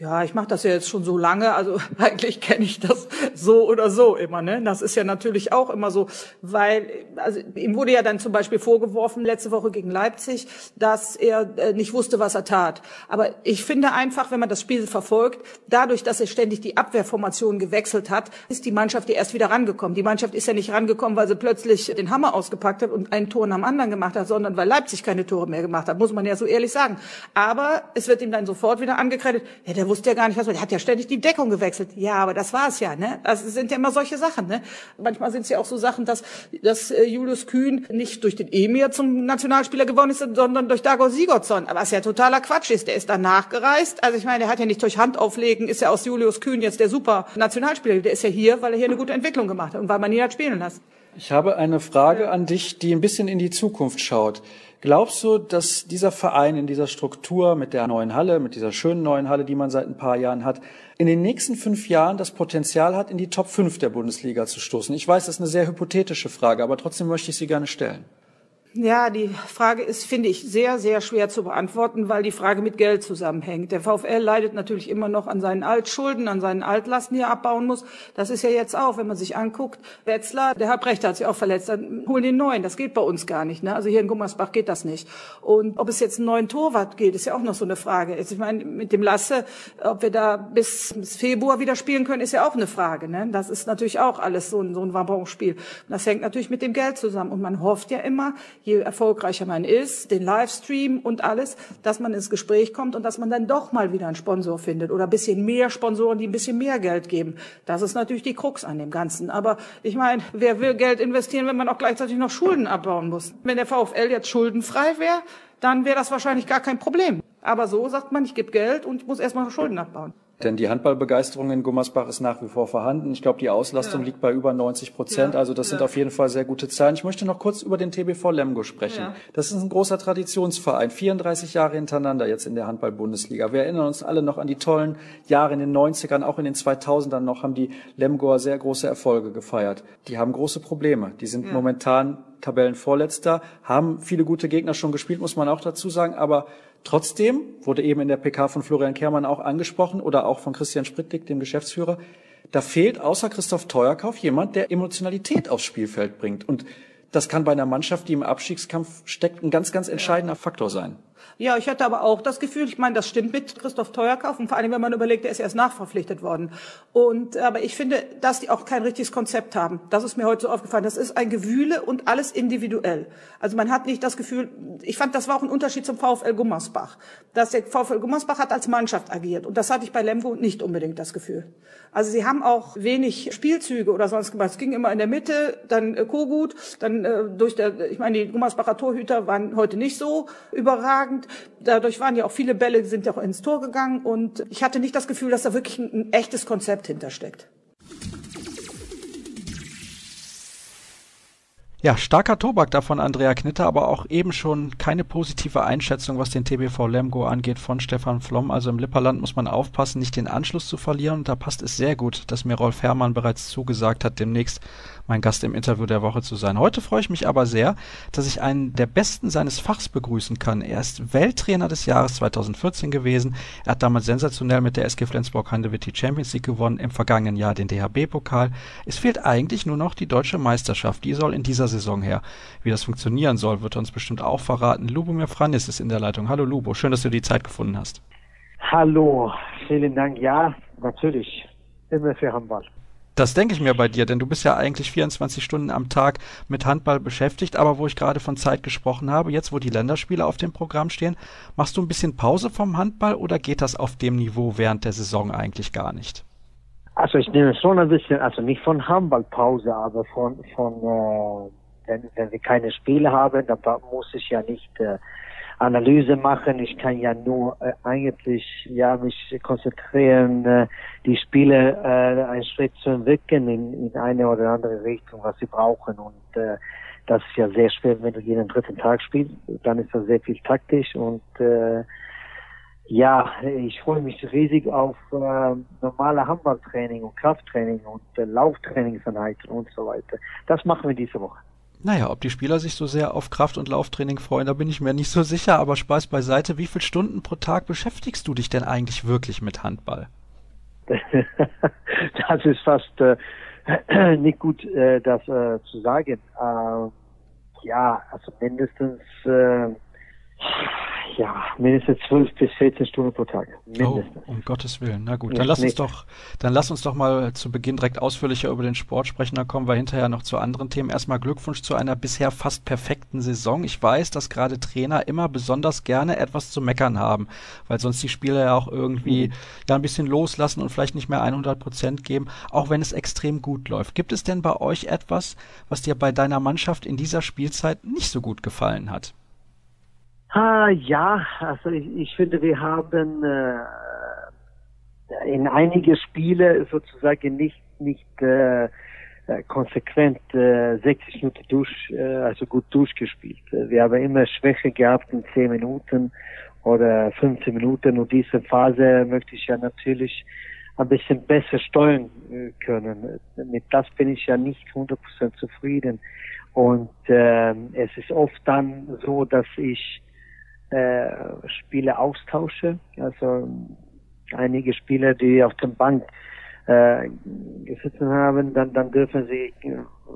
Ja, ich mache das ja jetzt schon so lange, also eigentlich kenne ich das so oder so immer. Ne? Das ist ja natürlich auch immer so, weil also ihm wurde ja dann zum Beispiel vorgeworfen letzte Woche gegen Leipzig, dass er äh, nicht wusste, was er tat. Aber ich finde einfach, wenn man das Spiel verfolgt, dadurch, dass er ständig die Abwehrformation gewechselt hat, ist die Mannschaft ja erst wieder rangekommen. Die Mannschaft ist ja nicht rangekommen, weil sie plötzlich den Hammer ausgepackt hat und ein Tor nach dem anderen gemacht hat, sondern weil Leipzig keine Tore mehr gemacht hat, muss man ja so ehrlich sagen. Aber es wird ihm dann sofort wieder angekreidet, ja, wusste ja gar nicht, was er hat ja ständig die Deckung gewechselt. Ja, aber das war es ja, ne? Das sind ja immer solche Sachen, ne? Manchmal sind es ja auch so Sachen, dass, dass äh, Julius Kühn nicht durch den Emir zum Nationalspieler geworden ist, sondern durch Dago Sigurdsson. Aber was ja totaler Quatsch ist, der ist danach gereist. Also ich meine, der hat ja nicht durch Hand auflegen, ist ja aus Julius Kühn jetzt der super Nationalspieler. Der ist ja hier, weil er hier eine gute Entwicklung gemacht hat und weil man ihn hat spielen lassen. Ich habe eine Frage an dich, die ein bisschen in die Zukunft schaut. Glaubst du, dass dieser Verein in dieser Struktur mit der neuen Halle, mit dieser schönen neuen Halle, die man seit ein paar Jahren hat, in den nächsten fünf Jahren das Potenzial hat, in die Top 5 der Bundesliga zu stoßen? Ich weiß, das ist eine sehr hypothetische Frage, aber trotzdem möchte ich sie gerne stellen. Ja, die Frage ist, finde ich, sehr, sehr schwer zu beantworten, weil die Frage mit Geld zusammenhängt. Der VfL leidet natürlich immer noch an seinen Altschulden, an seinen Altlasten, die er abbauen muss. Das ist ja jetzt auch, wenn man sich anguckt, Wetzlar, der Herr Brecht hat sich auch verletzt, dann holen den neuen. Das geht bei uns gar nicht. Ne? Also hier in Gummersbach geht das nicht. Und ob es jetzt einen neuen Torwart geht, ist ja auch noch so eine Frage. ich meine, mit dem Lasse, ob wir da bis, bis Februar wieder spielen können, ist ja auch eine Frage. Ne? Das ist natürlich auch alles so ein, so ein Wabonspiel. Das hängt natürlich mit dem Geld zusammen. Und man hofft ja immer, je erfolgreicher man ist, den Livestream und alles, dass man ins Gespräch kommt und dass man dann doch mal wieder einen Sponsor findet oder ein bisschen mehr Sponsoren, die ein bisschen mehr Geld geben. Das ist natürlich die Krux an dem Ganzen. Aber ich meine, wer will Geld investieren, wenn man auch gleichzeitig noch Schulden abbauen muss? Wenn der VfL jetzt schuldenfrei wäre, dann wäre das wahrscheinlich gar kein Problem. Aber so sagt man, ich gebe Geld und ich muss erstmal Schulden abbauen. Denn die Handballbegeisterung in Gummersbach ist nach wie vor vorhanden. Ich glaube, die Auslastung ja. liegt bei über 90 Prozent. Ja. Also das ja. sind auf jeden Fall sehr gute Zahlen. Ich möchte noch kurz über den TBV Lemgo sprechen. Das ist ein großer Traditionsverein. 34 Jahre hintereinander jetzt in der Handball-Bundesliga. Wir erinnern uns alle noch an die tollen Jahre in den 90ern, auch in den 2000ern noch haben die Lemgoer sehr große Erfolge gefeiert. Die haben große Probleme. Die sind momentan Tabellenvorletzter, haben viele gute Gegner schon gespielt, muss man auch dazu sagen, aber Trotzdem wurde eben in der PK von Florian Kehrmann auch angesprochen oder auch von Christian Sprittlick, dem Geschäftsführer, da fehlt außer Christoph Teuerkauf jemand, der Emotionalität aufs Spielfeld bringt. Und das kann bei einer Mannschaft, die im Abstiegskampf steckt, ein ganz, ganz entscheidender Faktor sein. Ja, ich hatte aber auch das Gefühl, ich meine, das stimmt mit Christoph Teuerkauf und vor allem, wenn man überlegt, er ist erst nachverpflichtet worden. Und, aber ich finde, dass die auch kein richtiges Konzept haben. Das ist mir heute so aufgefallen. Das ist ein Gewühle und alles individuell. Also man hat nicht das Gefühl, ich fand, das war auch ein Unterschied zum VfL Gummersbach. Dass der VfL Gummersbach hat als Mannschaft agiert. Und das hatte ich bei Lemgo nicht unbedingt das Gefühl. Also sie haben auch wenig Spielzüge oder sonst gemacht. Es ging immer in der Mitte, dann äh, Kogut, dann äh, durch der, ich meine, die Gummersbacher Torhüter waren heute nicht so überragend. Dadurch waren ja auch viele Bälle, sind ja auch ins Tor gegangen und ich hatte nicht das Gefühl, dass da wirklich ein, ein echtes Konzept hintersteckt. Ja, starker Tobak davon Andrea Knitter, aber auch eben schon keine positive Einschätzung, was den TBV Lemgo angeht von Stefan Flom. Also im Lipperland muss man aufpassen, nicht den Anschluss zu verlieren. Und da passt es sehr gut, dass mir Rolf Herrmann bereits zugesagt hat, demnächst mein Gast im Interview der Woche zu sein. Heute freue ich mich aber sehr, dass ich einen der Besten seines Fachs begrüßen kann. Er ist Welttrainer des Jahres 2014 gewesen. Er hat damals sensationell mit der SG Flensburg-Handewitt die Champions League gewonnen, im vergangenen Jahr den DHB-Pokal. Es fehlt eigentlich nur noch die deutsche Meisterschaft. Die soll in dieser Saison her. Wie das funktionieren soll, wird er uns bestimmt auch verraten. Lubomir Franis ist in der Leitung. Hallo Lubo, schön, dass du die Zeit gefunden hast. Hallo, vielen Dank. Ja, natürlich. Immer für Handball. Das denke ich mir bei dir, denn du bist ja eigentlich 24 Stunden am Tag mit Handball beschäftigt, aber wo ich gerade von Zeit gesprochen habe, jetzt wo die Länderspiele auf dem Programm stehen, machst du ein bisschen Pause vom Handball oder geht das auf dem Niveau während der Saison eigentlich gar nicht? Also ich nehme schon ein bisschen, also nicht von Handballpause, aber von, von äh, wenn, wenn wir keine Spiele haben, dann muss ich ja nicht äh, Analyse machen. Ich kann ja nur äh, eigentlich ja mich konzentrieren, äh, die Spiele äh, einen Schritt zu entwickeln in, in eine oder andere Richtung, was sie brauchen. Und äh, das ist ja sehr schwer, wenn du jeden dritten Tag spielst. Dann ist das sehr viel taktisch und äh, ja, ich freue mich riesig auf äh, normale Handballtraining und Krafttraining und äh, Lauftrainingseinheiten und so weiter. Das machen wir diese Woche. Naja, ob die Spieler sich so sehr auf Kraft- und Lauftraining freuen, da bin ich mir nicht so sicher, aber Spaß beiseite. Wie viele Stunden pro Tag beschäftigst du dich denn eigentlich wirklich mit Handball? das ist fast äh, nicht gut, äh, das äh, zu sagen. Äh, ja, also mindestens äh, ja, mindestens 12 bis 14 Stunden pro Tag. Mindestens. Oh, um Gottes Willen. Na gut, dann lass uns doch, dann lass uns doch mal zu Beginn direkt ausführlicher über den Sport sprechen. Dann kommen wir hinterher noch zu anderen Themen. Erstmal Glückwunsch zu einer bisher fast perfekten Saison. Ich weiß, dass gerade Trainer immer besonders gerne etwas zu meckern haben, weil sonst die Spieler ja auch irgendwie mhm. ja ein bisschen loslassen und vielleicht nicht mehr 100 Prozent geben, auch wenn es extrem gut läuft. Gibt es denn bei euch etwas, was dir bei deiner Mannschaft in dieser Spielzeit nicht so gut gefallen hat? Ah, ja, also ich, ich finde, wir haben äh, in einige Spiele sozusagen nicht nicht äh, äh konsequent äh, 60 Minuten durch, äh, also gut durchgespielt. Wir haben immer Schwäche gehabt in 10 Minuten oder 15 Minuten und diese Phase möchte ich ja natürlich ein bisschen besser steuern äh, können. Mit das bin ich ja nicht 100% zufrieden. Und äh, es ist oft dann so, dass ich äh, Spiele austausche. Also einige Spieler, die auf dem Bank äh, gesessen haben, dann, dann dürfen sie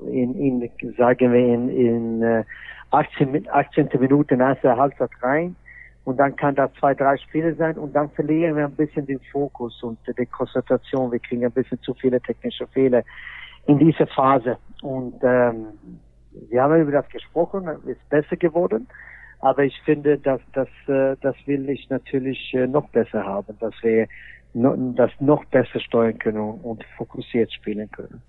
in, in sagen wir in, in äh, 18, 18. Minute nach der Halbzeit rein und dann kann da zwei, drei Spiele sein und dann verlieren wir ein bisschen den Fokus und die Konzentration. Wir kriegen ein bisschen zu viele technische Fehler in dieser Phase und ähm, wir haben über das gesprochen, ist besser geworden. Aber ich finde, dass das, äh, das will ich natürlich äh, noch besser haben, dass wir das noch besser steuern können und fokussiert spielen können.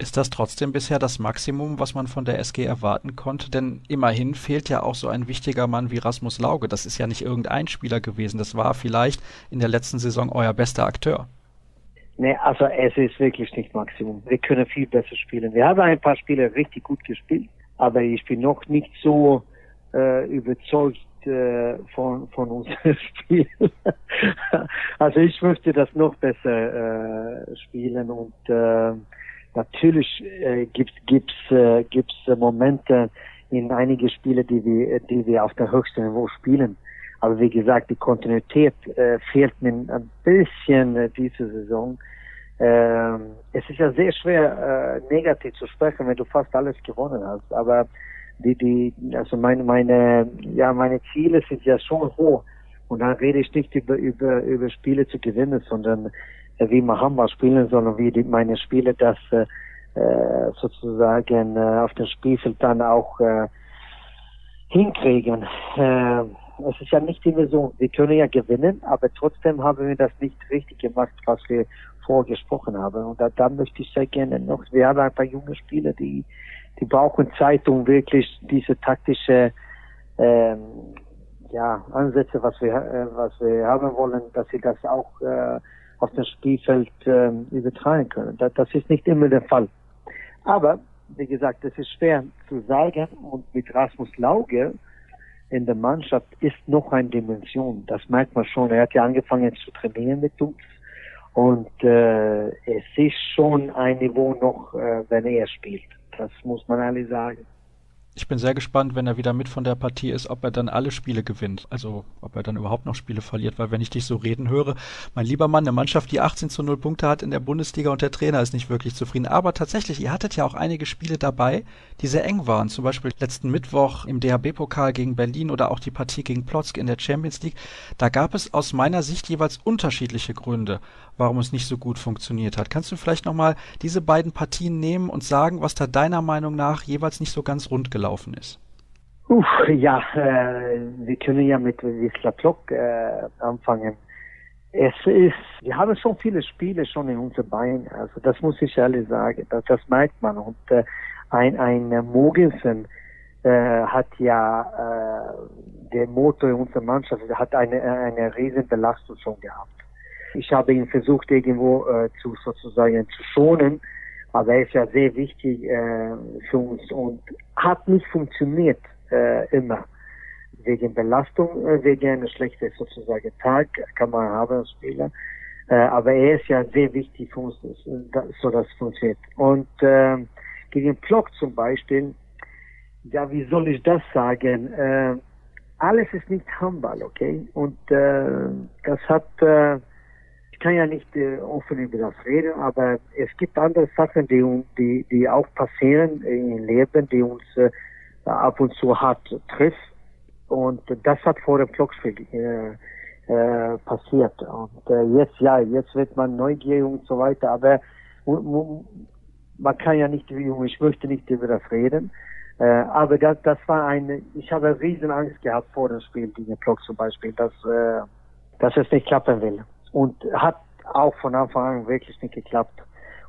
Ist das trotzdem bisher das Maximum, was man von der SG erwarten konnte? Denn immerhin fehlt ja auch so ein wichtiger Mann wie Rasmus Lauge. Das ist ja nicht irgendein Spieler gewesen. Das war vielleicht in der letzten Saison euer bester Akteur. Nee, also es ist wirklich nicht Maximum. Wir können viel besser spielen. Wir haben ein paar Spiele richtig gut gespielt, aber ich bin noch nicht so überzeugt äh, von, von unserem Spiel. also ich möchte das noch besser äh, spielen und äh, natürlich äh, gibt gibt's äh, gibt's Momente in einige Spiele, die wir die wir auf der höchsten Niveau spielen. Aber wie gesagt, die Kontinuität äh, fehlt mir ein bisschen äh, diese Saison. Ähm, es ist ja sehr schwer, äh, negativ zu sprechen, wenn du fast alles gewonnen hast. Aber die, die, also meine, meine, ja, meine Ziele sind ja schon hoch. Und dann rede ich nicht über, über, über Spiele zu gewinnen, sondern äh, wie Mahamba spielen, sondern wie die, meine Spiele das äh, äh, sozusagen äh, auf dem Spielfeld dann auch äh, hinkriegen. Äh, es ist ja nicht immer so, wir können ja gewinnen, aber trotzdem haben wir das nicht richtig gemacht, was wir vorgesprochen haben. Und da, da möchte ich sehr gerne noch, wir haben ein paar junge Spieler, die die brauchen Zeit, um wirklich diese taktische ähm, ja, Ansätze, was wir, äh, was wir haben wollen, dass sie das auch äh, auf dem Spielfeld äh, übertragen können. Das, das ist nicht immer der Fall. Aber, wie gesagt, es ist schwer zu sagen und mit Rasmus Lauge in der Mannschaft ist noch eine Dimension. Das merkt man schon. Er hat ja angefangen zu trainieren mit uns und äh, es ist schon ein Niveau noch, äh, wenn er spielt. Das muss man ehrlich sagen. Ich bin sehr gespannt, wenn er wieder mit von der Partie ist, ob er dann alle Spiele gewinnt. Also ob er dann überhaupt noch Spiele verliert, weil wenn ich dich so reden höre, mein lieber Mann, eine Mannschaft, die 18 zu 0 Punkte hat in der Bundesliga und der Trainer ist nicht wirklich zufrieden. Aber tatsächlich, ihr hattet ja auch einige Spiele dabei, die sehr eng waren. Zum Beispiel letzten Mittwoch im DHB-Pokal gegen Berlin oder auch die Partie gegen Plotzk in der Champions League. Da gab es aus meiner Sicht jeweils unterschiedliche Gründe, warum es nicht so gut funktioniert hat. Kannst du vielleicht nochmal diese beiden Partien nehmen und sagen, was da deiner Meinung nach jeweils nicht so ganz rund gelaufen ist? Uff, ja, äh, wir können ja mit Wisla Plock äh, anfangen. Es ist, wir haben schon viele Spiele schon in unseren Beinen, also das muss ich ehrlich sagen, das, das merkt man. Und äh, ein, ein Mogensen äh, hat ja äh, der Motor in unserer Mannschaft hat eine, eine riesen Belastung schon gehabt. Ich habe ihn versucht irgendwo äh, zu sozusagen zu schonen, aber er ist ja sehr wichtig äh, für uns und hat nicht funktioniert äh, immer. Wegen Belastung, äh, wegen einer schlechten sozusagen Tag kann man haben als Spieler. Äh, aber er ist ja sehr wichtig für uns, so dass es funktioniert. Und äh, gegen Plock zum Beispiel, ja, wie soll ich das sagen? Äh, alles ist nicht Handball, okay? Und äh, das hat äh, ich kann ja nicht äh, offen über das reden, aber es gibt andere Sachen, die, die, die auch passieren im Leben, die uns äh, ab und zu hart trifft. Und das hat vor dem Blockspiel äh, äh, passiert. Und äh, jetzt, ja, jetzt wird man neugierig und so weiter, aber man kann ja nicht, ich möchte nicht über das reden. Äh, aber das, das war eine, ich habe riesen Angst gehabt vor dem Spiel gegen Block zum Beispiel, dass, äh, dass es nicht klappen will und hat auch von Anfang an wirklich nicht geklappt.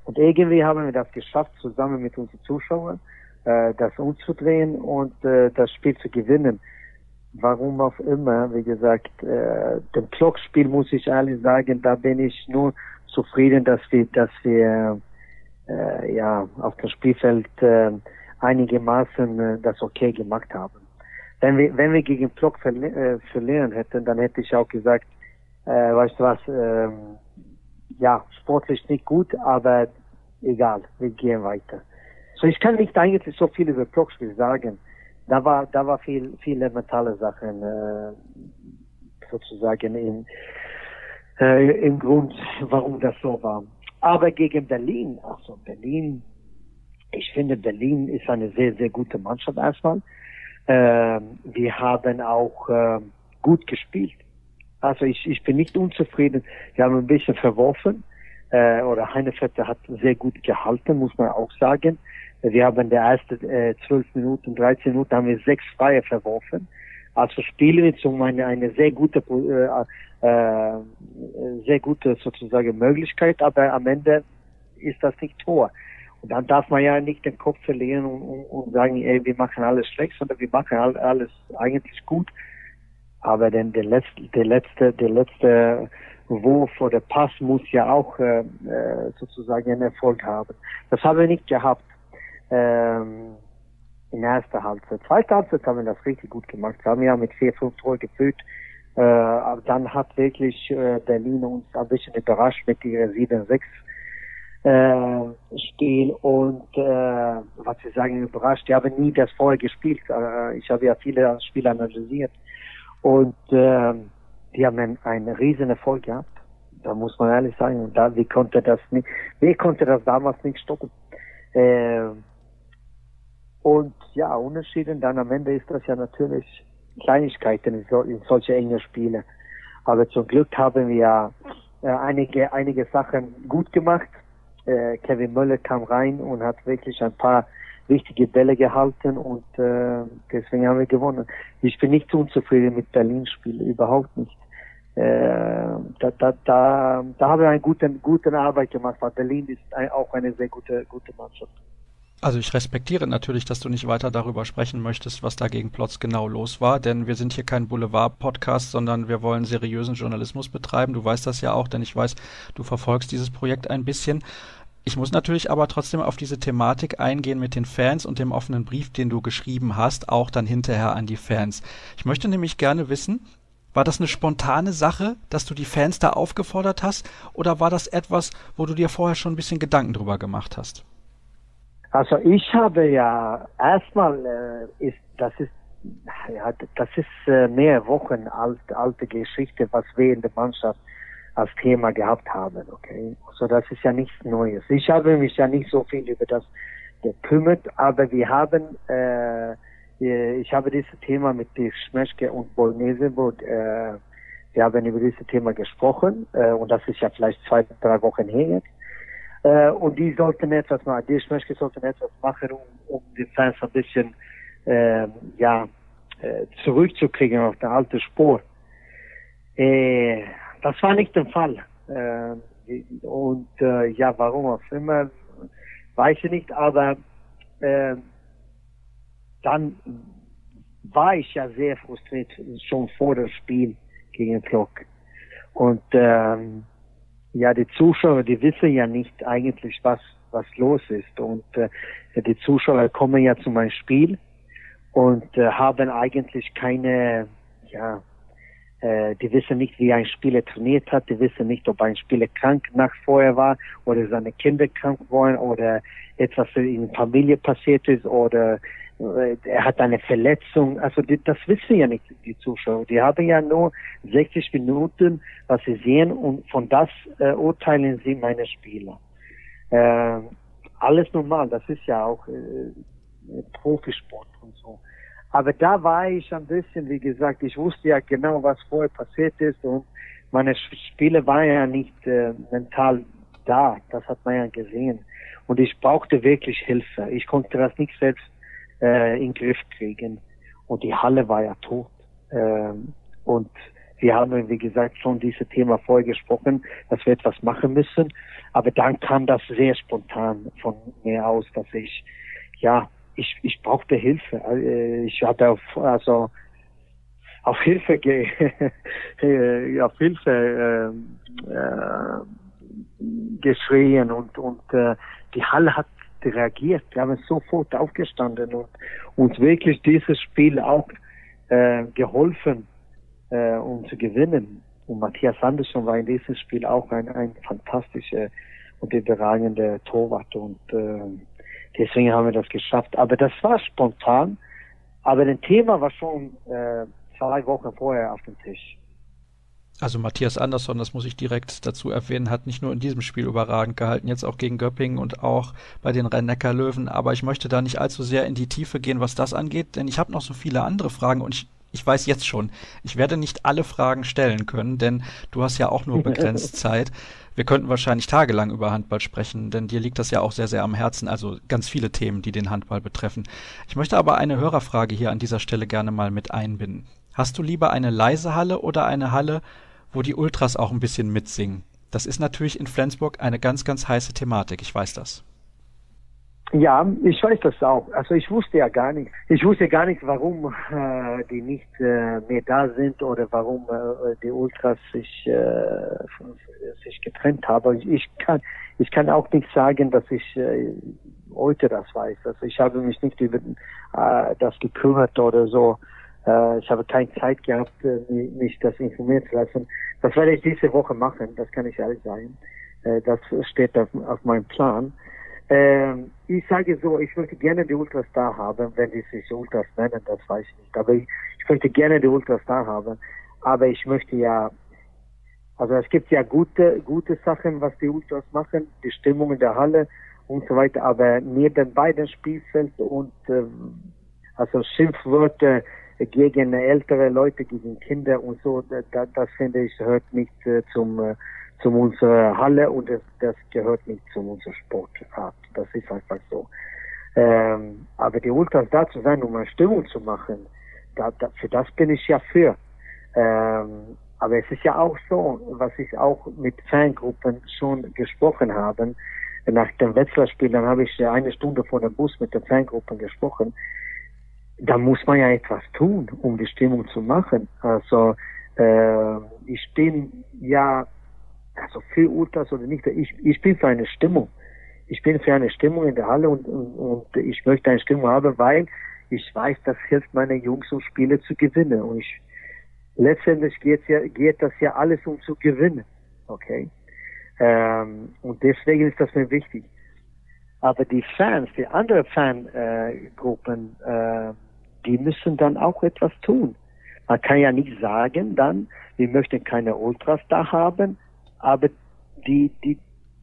Und irgendwie haben wir das geschafft, zusammen mit unseren Zuschauern äh, das umzudrehen und äh, das Spiel zu gewinnen. Warum auch immer, wie gesagt, äh, dem Glockspiel muss ich ehrlich sagen, da bin ich nur zufrieden, dass wir, dass wir äh, ja auf dem Spielfeld äh, einigermaßen äh, das okay gemacht haben. Wenn wir, wenn wir gegen Block verli äh, verlieren hätten, dann hätte ich auch gesagt, äh, weißt du was, äh, ja, sportlich nicht gut, aber egal, wir gehen weiter. So, ich kann nicht eigentlich so viel über Blockspiel sagen. Da war, da war viel, viele mentale Sachen, äh, sozusagen im, äh, im Grund, warum das so war. Aber gegen Berlin, also Berlin, ich finde Berlin ist eine sehr, sehr gute Mannschaft erstmal. Äh, wir haben auch äh, gut gespielt. Also ich, ich bin nicht unzufrieden. Wir haben ein bisschen verworfen. Äh, oder Heinefetter hat sehr gut gehalten, muss man auch sagen. Wir haben der erste äh, 12 Minuten, 13 Minuten haben wir sechs Freie verworfen. Also spielen wir zum eine, eine sehr gute, äh, äh, sehr gute sozusagen Möglichkeit, aber am Ende ist das nicht Tor. Und dann darf man ja nicht den Kopf verlieren und, und, und sagen, ey, wir machen alles schlecht, sondern wir machen alles eigentlich gut. Aber denn der letzte, der letzte, der letzte Wurf oder Pass muss ja auch äh, äh, sozusagen einen Erfolg haben. Das haben wir nicht gehabt ähm, in erster Halbzeit. Zweite Halbzeit haben wir das richtig gut gemacht. Wir haben ja mit vier, fünf Tore geführt. Äh, aber dann hat wirklich äh, Berlin uns ein bisschen überrascht mit ihrer 7-6 äh, Stil und äh, was Sie sagen überrascht. Die haben nie das vorher gespielt. Äh, ich habe ja viele Spiele analysiert und äh, die haben einen, riesen Erfolg gehabt. Da muss man ehrlich sagen. Und da, wie konnte das nicht, wie konnte das damals nicht stoppen? Äh, und ja, unentschieden, dann am Ende ist das ja natürlich Kleinigkeiten in, so, in solche enge Spiele. Aber zum Glück haben wir äh, einige, einige Sachen gut gemacht. Äh, Kevin Möller kam rein und hat wirklich ein paar wichtige Bälle gehalten und äh, deswegen haben wir gewonnen. Ich bin nicht unzufrieden mit Berlin-Spiel, überhaupt nicht. Äh, da, da, da, da haben wir eine gute, gute Arbeit gemacht, weil Berlin ist ein, auch eine sehr gute, gute Mannschaft. Also ich respektiere natürlich, dass du nicht weiter darüber sprechen möchtest, was da gegen Plotz genau los war, denn wir sind hier kein Boulevard-Podcast, sondern wir wollen seriösen Journalismus betreiben. Du weißt das ja auch, denn ich weiß, du verfolgst dieses Projekt ein bisschen. Ich muss natürlich aber trotzdem auf diese Thematik eingehen mit den Fans und dem offenen Brief, den du geschrieben hast, auch dann hinterher an die Fans. Ich möchte nämlich gerne wissen, war das eine spontane Sache, dass du die Fans da aufgefordert hast, oder war das etwas, wo du dir vorher schon ein bisschen Gedanken drüber gemacht hast? Also ich habe ja erstmal äh, ist das ist ja das ist äh, mehr Wochen alt, alte Geschichte, was wir in der Mannschaft als Thema gehabt haben, okay. So das ist ja nichts Neues. Ich habe mich ja nicht so viel über das gekümmert, aber wir haben äh, ich habe dieses Thema mit Dirk Schmeschke und Bolnese, wo äh, wir haben über dieses Thema gesprochen äh, und das ist ja vielleicht zwei, drei Wochen her jetzt. Äh, und die sollten etwas machen, die Schmeschke sollten etwas machen, um, um die Fans ein bisschen äh, ja, äh, zurückzukriegen auf der alte Spur. Äh, das war nicht der Fall. Äh, und äh, ja, warum auch immer, weiß ich nicht, aber äh, dann war ich ja sehr frustriert schon vor dem Spiel gegen Flock. Und ähm, ja, die Zuschauer, die wissen ja nicht eigentlich, was, was los ist. Und äh, die Zuschauer kommen ja zu meinem Spiel und äh, haben eigentlich keine, ja, die wissen nicht, wie ein Spieler trainiert hat, die wissen nicht, ob ein Spieler krank nach vorher war oder seine Kinder krank waren oder etwas in der Familie passiert ist oder äh, er hat eine Verletzung. Also die, das wissen ja nicht die Zuschauer. Die haben ja nur 60 Minuten, was sie sehen und von das äh, urteilen sie meine Spieler. Äh, alles normal, das ist ja auch äh, Profisport und so. Aber da war ich ein bisschen, wie gesagt, ich wusste ja genau, was vorher passiert ist und meine Spiele waren ja nicht äh, mental da. Das hat man ja gesehen. Und ich brauchte wirklich Hilfe. Ich konnte das nicht selbst äh, in den Griff kriegen. Und die Halle war ja tot. Ähm, und wir haben, wie gesagt, schon dieses Thema vorher gesprochen, dass wir etwas machen müssen. Aber dann kam das sehr spontan von mir aus, dass ich, ja, ich, ich brauchte Hilfe. Äh, ich hatte auf, also, auf Hilfe ge auf Hilfe äh, äh, geschrien und und äh, die Halle hat reagiert. Wir haben sofort aufgestanden und uns wirklich dieses Spiel auch äh, geholfen, äh, um zu gewinnen. Und Matthias Andersson war in diesem Spiel auch ein, ein fantastischer und überragender Torwart und äh, deswegen haben wir das geschafft. Aber das war spontan, aber das Thema war schon äh, zwei Wochen vorher auf dem Tisch. Also Matthias Andersson, das muss ich direkt dazu erwähnen, hat nicht nur in diesem Spiel überragend gehalten, jetzt auch gegen Göppingen und auch bei den Rhein-Neckar-Löwen. Aber ich möchte da nicht allzu sehr in die Tiefe gehen, was das angeht, denn ich habe noch so viele andere Fragen und ich, ich weiß jetzt schon, ich werde nicht alle Fragen stellen können, denn du hast ja auch nur begrenzt Zeit. Wir könnten wahrscheinlich tagelang über Handball sprechen, denn dir liegt das ja auch sehr, sehr am Herzen, also ganz viele Themen, die den Handball betreffen. Ich möchte aber eine Hörerfrage hier an dieser Stelle gerne mal mit einbinden. Hast du lieber eine leise Halle oder eine Halle, wo die Ultras auch ein bisschen mitsingen? Das ist natürlich in Flensburg eine ganz, ganz heiße Thematik, ich weiß das. Ja, ich weiß das auch. Also ich wusste ja gar nicht. Ich wusste gar nicht, warum äh, die nicht äh, mehr da sind oder warum äh, die Ultras sich äh, sich getrennt haben. Ich kann ich kann auch nicht sagen, dass ich äh, heute das weiß. Also ich habe mich nicht über äh, das gekümmert oder so. Äh, ich habe keine Zeit gehabt, äh, mich das informieren zu lassen. Das werde ich diese Woche machen. Das kann ich ehrlich sagen. Äh, das steht auf, auf meinem Plan. Ähm, ich sage so, ich möchte gerne die Ultras da haben, wenn die sich Ultras nennen, das weiß ich nicht. Aber ich, ich möchte gerne die Ultras da haben. Aber ich möchte ja, also es gibt ja gute, gute Sachen, was die Ultras machen, die Stimmung in der Halle und so weiter. Aber neben beiden Spielfeld und äh, also Schimpfwörter gegen ältere Leute, gegen Kinder und so, das, das finde ich hört nicht äh, zum äh, zu unserer Halle und das, das gehört nicht zu unserer Sportart. Das ist einfach so. Ähm, aber die Ultras da zu sein, um eine Stimmung zu machen, da, da, für das bin ich ja für. Ähm, aber es ist ja auch so, was ich auch mit Fangruppen schon gesprochen habe. Nach dem Wetzlar-Spiel, dann habe ich eine Stunde vor dem Bus mit den Fangruppen gesprochen. Da muss man ja etwas tun, um die Stimmung zu machen. Also äh, ich bin ja also für Ultras oder nicht, ich, ich bin für eine Stimmung. Ich bin für eine Stimmung in der Halle und, und, und ich möchte eine Stimmung haben, weil ich weiß, das hilft meinen Jungs, um Spiele zu gewinnen. Und ich, letztendlich geht, ja, geht das ja alles um zu gewinnen. Okay? Ähm, und deswegen ist das mir wichtig. Aber die Fans, die anderen Fangruppen, äh, äh, die müssen dann auch etwas tun. Man kann ja nicht sagen dann, wir möchten keine Ultras da haben, aber die, die,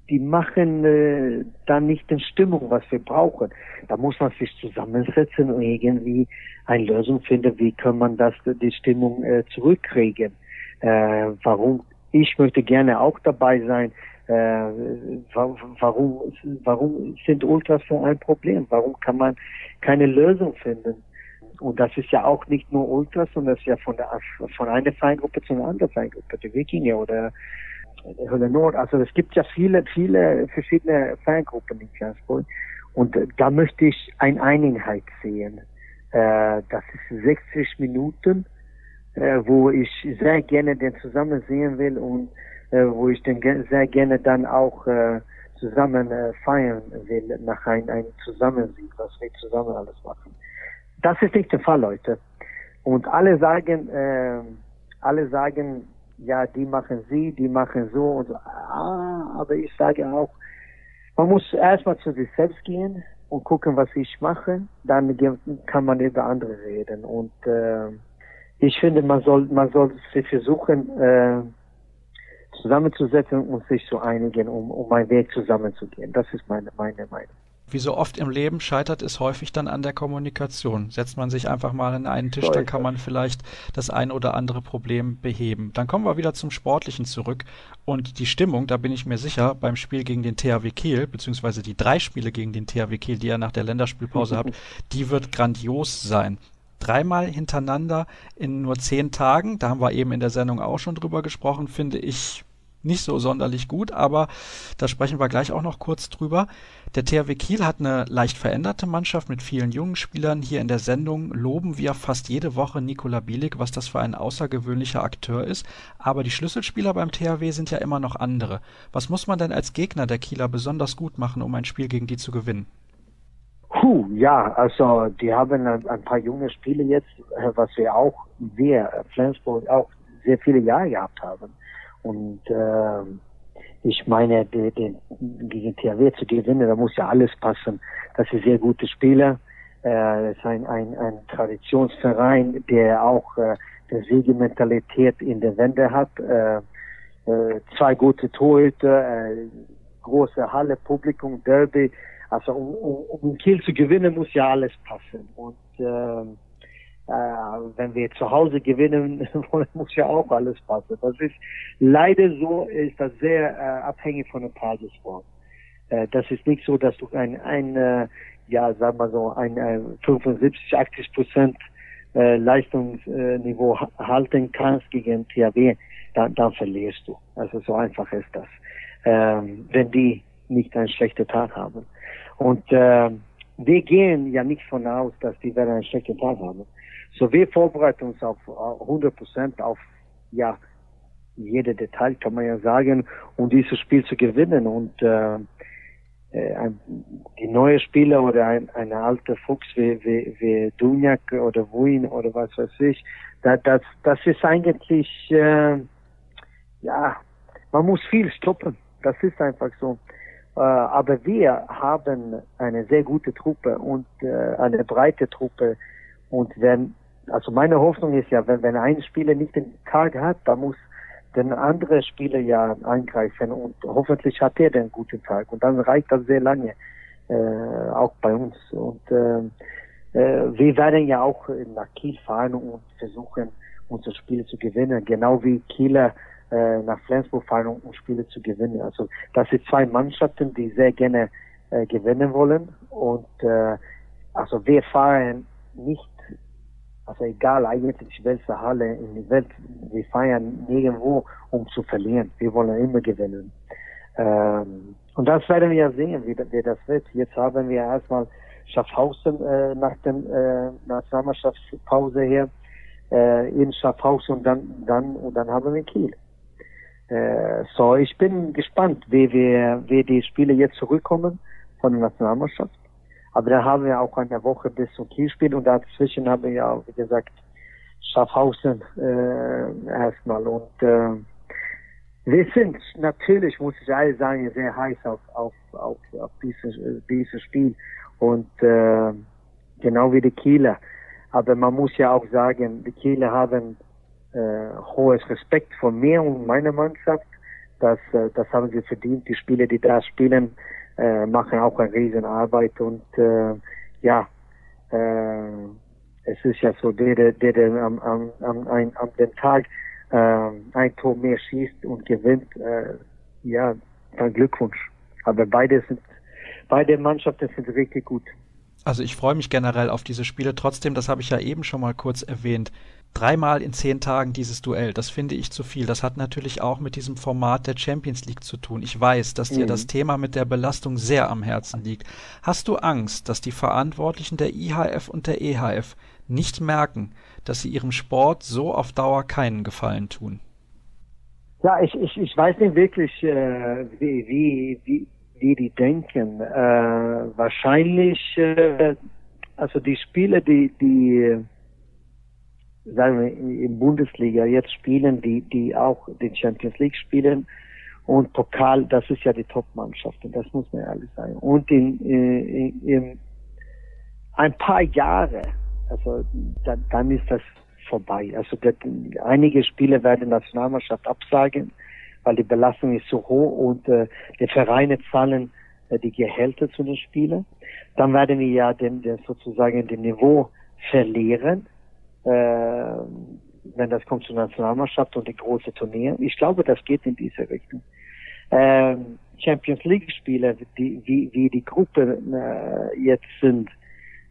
die machen äh, dann nicht in Stimmung, was wir brauchen. Da muss man sich zusammensetzen und irgendwie eine Lösung finden, wie kann man das, die Stimmung äh, zurückkriegen. Äh, warum? Ich möchte gerne auch dabei sein. Äh, warum, warum sind Ultras so ein Problem? Warum kann man keine Lösung finden? Und das ist ja auch nicht nur Ultras, sondern das ist ja von der von einer Feingruppe zu einer anderen Feingruppe, die Wikinger oder Hölle Nord. Also es gibt ja viele, viele verschiedene Fangruppen in Flensburg. Und da möchte ich eine Einigkeit sehen. Äh, das ist 60 Minuten, äh, wo ich sehr gerne den zusammen sehen will und äh, wo ich den sehr gerne dann auch äh, zusammen äh, feiern will nach einem ein Zusammensieg, was wir zusammen alles machen. Das ist nicht der Fall, Leute. Und alle sagen, äh, alle sagen, ja, die machen sie, die machen so und so. Ah, aber ich sage auch, man muss erstmal zu sich selbst gehen und gucken, was ich mache. Dann kann man über andere reden. Und äh, ich finde, man soll, man soll sich versuchen, äh, zusammenzusetzen und sich zu einigen, um, um einen Weg zusammenzugehen. Das ist meine, meine Meinung. Wie so oft im Leben scheitert es häufig dann an der Kommunikation. Setzt man sich einfach mal an einen Tisch, dann kann man vielleicht das ein oder andere Problem beheben. Dann kommen wir wieder zum Sportlichen zurück. Und die Stimmung, da bin ich mir sicher, beim Spiel gegen den THW Kiel, beziehungsweise die drei Spiele gegen den THW Kiel, die ihr nach der Länderspielpause habt, die wird grandios sein dreimal hintereinander in nur zehn Tagen, da haben wir eben in der Sendung auch schon drüber gesprochen, finde ich nicht so sonderlich gut, aber da sprechen wir gleich auch noch kurz drüber. Der THW Kiel hat eine leicht veränderte Mannschaft mit vielen jungen Spielern. Hier in der Sendung loben wir fast jede Woche Nikola Bielik, was das für ein außergewöhnlicher Akteur ist. Aber die Schlüsselspieler beim THW sind ja immer noch andere. Was muss man denn als Gegner der Kieler besonders gut machen, um ein Spiel gegen die zu gewinnen? Puh, ja, also die haben ein, paar junge Spiele jetzt, was wir auch, wir, Flensburg, auch sehr viele Jahre gehabt haben. Und äh, ich meine, den, gegen THW zu gewinnen, da muss ja alles passen. Das ist sehr gute Spieler. Äh, ist ein, ein, ein Traditionsverein, der auch äh, der Siegementalität in der Wende hat. Äh, äh, zwei gute Torhüter, äh, große Halle, Publikum, Derby. Also um, um, um Kiel zu gewinnen, muss ja alles passen. Und äh, äh, wenn wir zu Hause gewinnen wollen, muss ja auch alles passen. Das ist leider so, ist das sehr äh, abhängig von der Tagesform. Äh, das ist nicht so, dass du ein, ein äh, ja, sagen wir so, ein, ein 75, 80 Prozent äh, Leistungsniveau halten kannst gegen THW, dann, dann verlierst du. Also so einfach ist das. Ähm, wenn die nicht einen schlechten Tag haben. Und äh, wir gehen ja nicht von aus, dass die werden einen schlechten Tag haben. So wir vorbereiten uns auf 100 Prozent auf ja jede Detail kann man ja sagen, um dieses Spiel zu gewinnen und äh, äh, ein, die neue Spieler oder ein, ein alter Fuchs wie, wie, wie Dunjak oder Wuin oder was weiß ich, da, das, das ist eigentlich, äh, ja, man muss viel stoppen. Das ist einfach so. Äh, aber wir haben eine sehr gute Truppe und äh, eine breite Truppe. Und wenn, also meine Hoffnung ist ja, wenn, wenn ein Spieler nicht den Tag hat, dann muss den andere Spieler ja eingreifen und hoffentlich hat er den guten Tag und dann reicht das sehr lange, äh, auch bei uns. Und äh, äh, wir werden ja auch nach Kiel fahren und versuchen, unsere Spiele zu gewinnen, genau wie Kieler äh, nach Flensburg fahren, um Spiele zu gewinnen. Also das sind zwei Mannschaften, die sehr gerne äh, gewinnen wollen und äh, also wir fahren nicht also egal eigentlich welche Halle in der Welt, wir feiern nirgendwo, um zu verlieren. Wir wollen immer gewinnen. Ähm, und das werden wir sehen, wie, wie das wird. Jetzt haben wir erstmal Schaffhausen äh, nach dem äh, Nationalmannschaftspause her äh, in Schaffhausen und dann, dann und dann haben wir Kiel. Äh, so, ich bin gespannt, wie wir, wie die Spiele jetzt zurückkommen von der Nationalmannschaft. Aber da haben wir auch eine Woche bis zum Kielspiel und dazwischen haben wir ja, wie gesagt, Schaffhausen äh, erstmal. Und äh, wir sind natürlich, muss ich ehrlich sagen, sehr heiß auf, auf, auf, auf dieses, dieses Spiel. Und äh, genau wie die Kieler. Aber man muss ja auch sagen, die Kieler haben äh, hohes Respekt vor mir und meiner Mannschaft. Das, äh, das haben sie verdient. Die Spieler, die da spielen, äh, machen auch eine Riesenarbeit und äh, ja, äh, es ist ja so, der, der, der am, am, am, am, am den Tag äh, ein Tor mehr schießt und gewinnt, äh, ja, dann Glückwunsch. Aber beide sind, beide Mannschaften sind richtig gut. Also ich freue mich generell auf diese Spiele. Trotzdem, das habe ich ja eben schon mal kurz erwähnt, dreimal in zehn Tagen dieses Duell, das finde ich zu viel. Das hat natürlich auch mit diesem Format der Champions League zu tun. Ich weiß, dass dir mhm. das Thema mit der Belastung sehr am Herzen liegt. Hast du Angst, dass die Verantwortlichen der IHF und der EHF nicht merken, dass sie ihrem Sport so auf Dauer keinen Gefallen tun? Ja, ich, ich, ich weiß nicht wirklich, äh, wie, wie, wie, wie die denken. Äh, wahrscheinlich, äh, also die Spiele, die, die sagen wir, in Bundesliga jetzt spielen, die, die auch den Champions League spielen. Und Pokal, das ist ja die Top-Mannschaft, das muss man ehrlich sagen. Und in, in, in ein paar Jahre, also dann, dann ist das vorbei. Also das, einige Spiele werden Nationalmannschaft absagen, weil die Belastung ist so hoch und äh, die Vereine zahlen äh, die Gehälter zu den Spielen. Dann werden wir ja den, den sozusagen den Niveau verlieren äh, wenn das kommt zur Nationalmannschaft und die große Turnier. Ich glaube, das geht in diese Richtung. Ähm, Champions League Spiele, die, wie, wie die Gruppe äh, jetzt sind,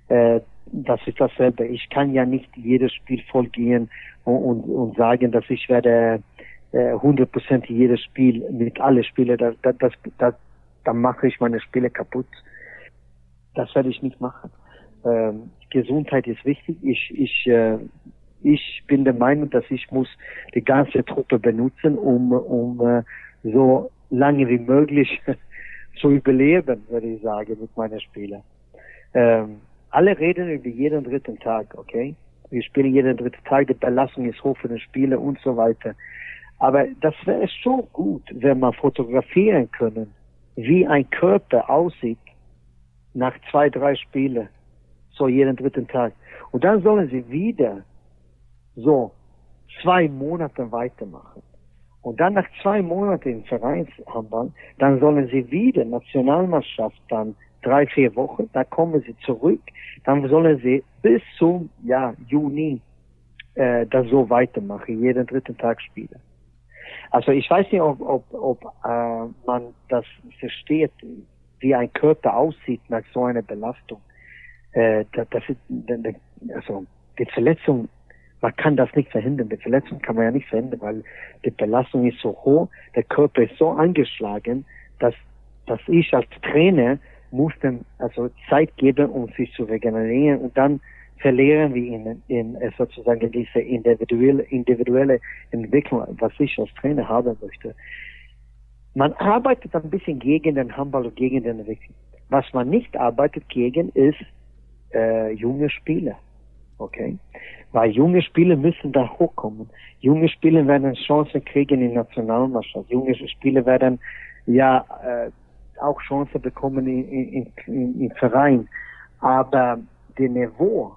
äh, das ist dasselbe. Ich kann ja nicht jedes Spiel vollgehen und, und, und sagen, dass ich werde äh, 100% jedes Spiel mit alle Spiele, das, das, das, dann mache ich meine Spiele kaputt. Das werde ich nicht machen. Ähm, Gesundheit ist wichtig. Ich, ich, äh, ich bin der Meinung, dass ich muss die ganze Truppe benutzen, um, um äh, so lange wie möglich zu überleben, würde ich sagen, mit meinen Spielern. Ähm, alle reden über jeden dritten Tag, okay? Wir spielen jeden dritten Tag, die Belastung ist hoch für den Spieler und so weiter. Aber das wäre so gut, wenn man fotografieren können, wie ein Körper aussieht nach zwei, drei Spielen so jeden dritten Tag. Und dann sollen sie wieder so zwei Monate weitermachen. Und dann nach zwei Monaten im Vereinshandball, dann sollen sie wieder Nationalmannschaft dann drei, vier Wochen, da kommen sie zurück, dann sollen sie bis zum ja, Juni äh, das so weitermachen, jeden dritten Tag spielen. Also ich weiß nicht, ob, ob, ob äh, man das versteht, wie ein Körper aussieht nach so einer Belastung. Äh, das, das ist, also die Verletzung, man kann das nicht verhindern. Die Verletzung kann man ja nicht verhindern, weil die Belastung ist so hoch, der Körper ist so angeschlagen, dass, dass ich als Trainer muss dann also Zeit geben, um sich zu regenerieren und dann verlieren wir in, in äh, sozusagen diese individuelle, individuelle Entwicklung, was ich als Trainer haben möchte. Man arbeitet ein bisschen gegen den Handball und gegen den Entwicklung. Was man nicht arbeitet gegen, ist äh, junge Spieler. Okay? Weil junge Spieler müssen da hochkommen. Junge Spieler werden Chancen kriegen in Nationalmannschaft. Junge Spieler werden ja äh, auch Chancen bekommen in, in, in Verein. Aber der Niveau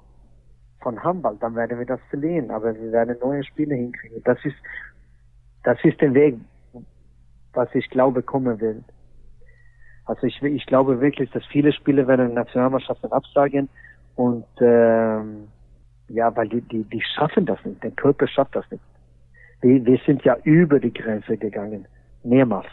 von Handball, dann werden wir das verlieren. Aber wir werden neue Spiele hinkriegen. Das ist, das ist der Weg, was ich glaube kommen will. Also ich, ich glaube wirklich, dass viele Spiele werden Nationalmannschaften absagen und ähm, ja, weil die, die, die schaffen das nicht. Der Körper schafft das nicht. Wir, wir sind ja über die Grenze gegangen. Mehrmals.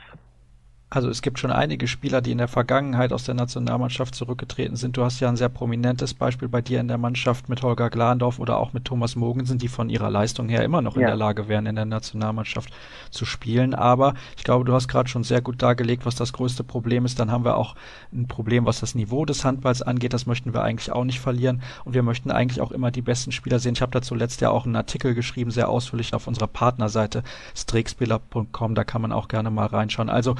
Also es gibt schon einige Spieler, die in der Vergangenheit aus der Nationalmannschaft zurückgetreten sind. Du hast ja ein sehr prominentes Beispiel bei dir in der Mannschaft mit Holger Glandorf oder auch mit Thomas Mogensen, die von ihrer Leistung her immer noch ja. in der Lage wären, in der Nationalmannschaft zu spielen. Aber ich glaube, du hast gerade schon sehr gut dargelegt, was das größte Problem ist. Dann haben wir auch ein Problem, was das Niveau des Handballs angeht. Das möchten wir eigentlich auch nicht verlieren. Und wir möchten eigentlich auch immer die besten Spieler sehen. Ich habe da zuletzt ja auch einen Artikel geschrieben, sehr ausführlich auf unserer Partnerseite streakspieler.com. Da kann man auch gerne mal reinschauen. Also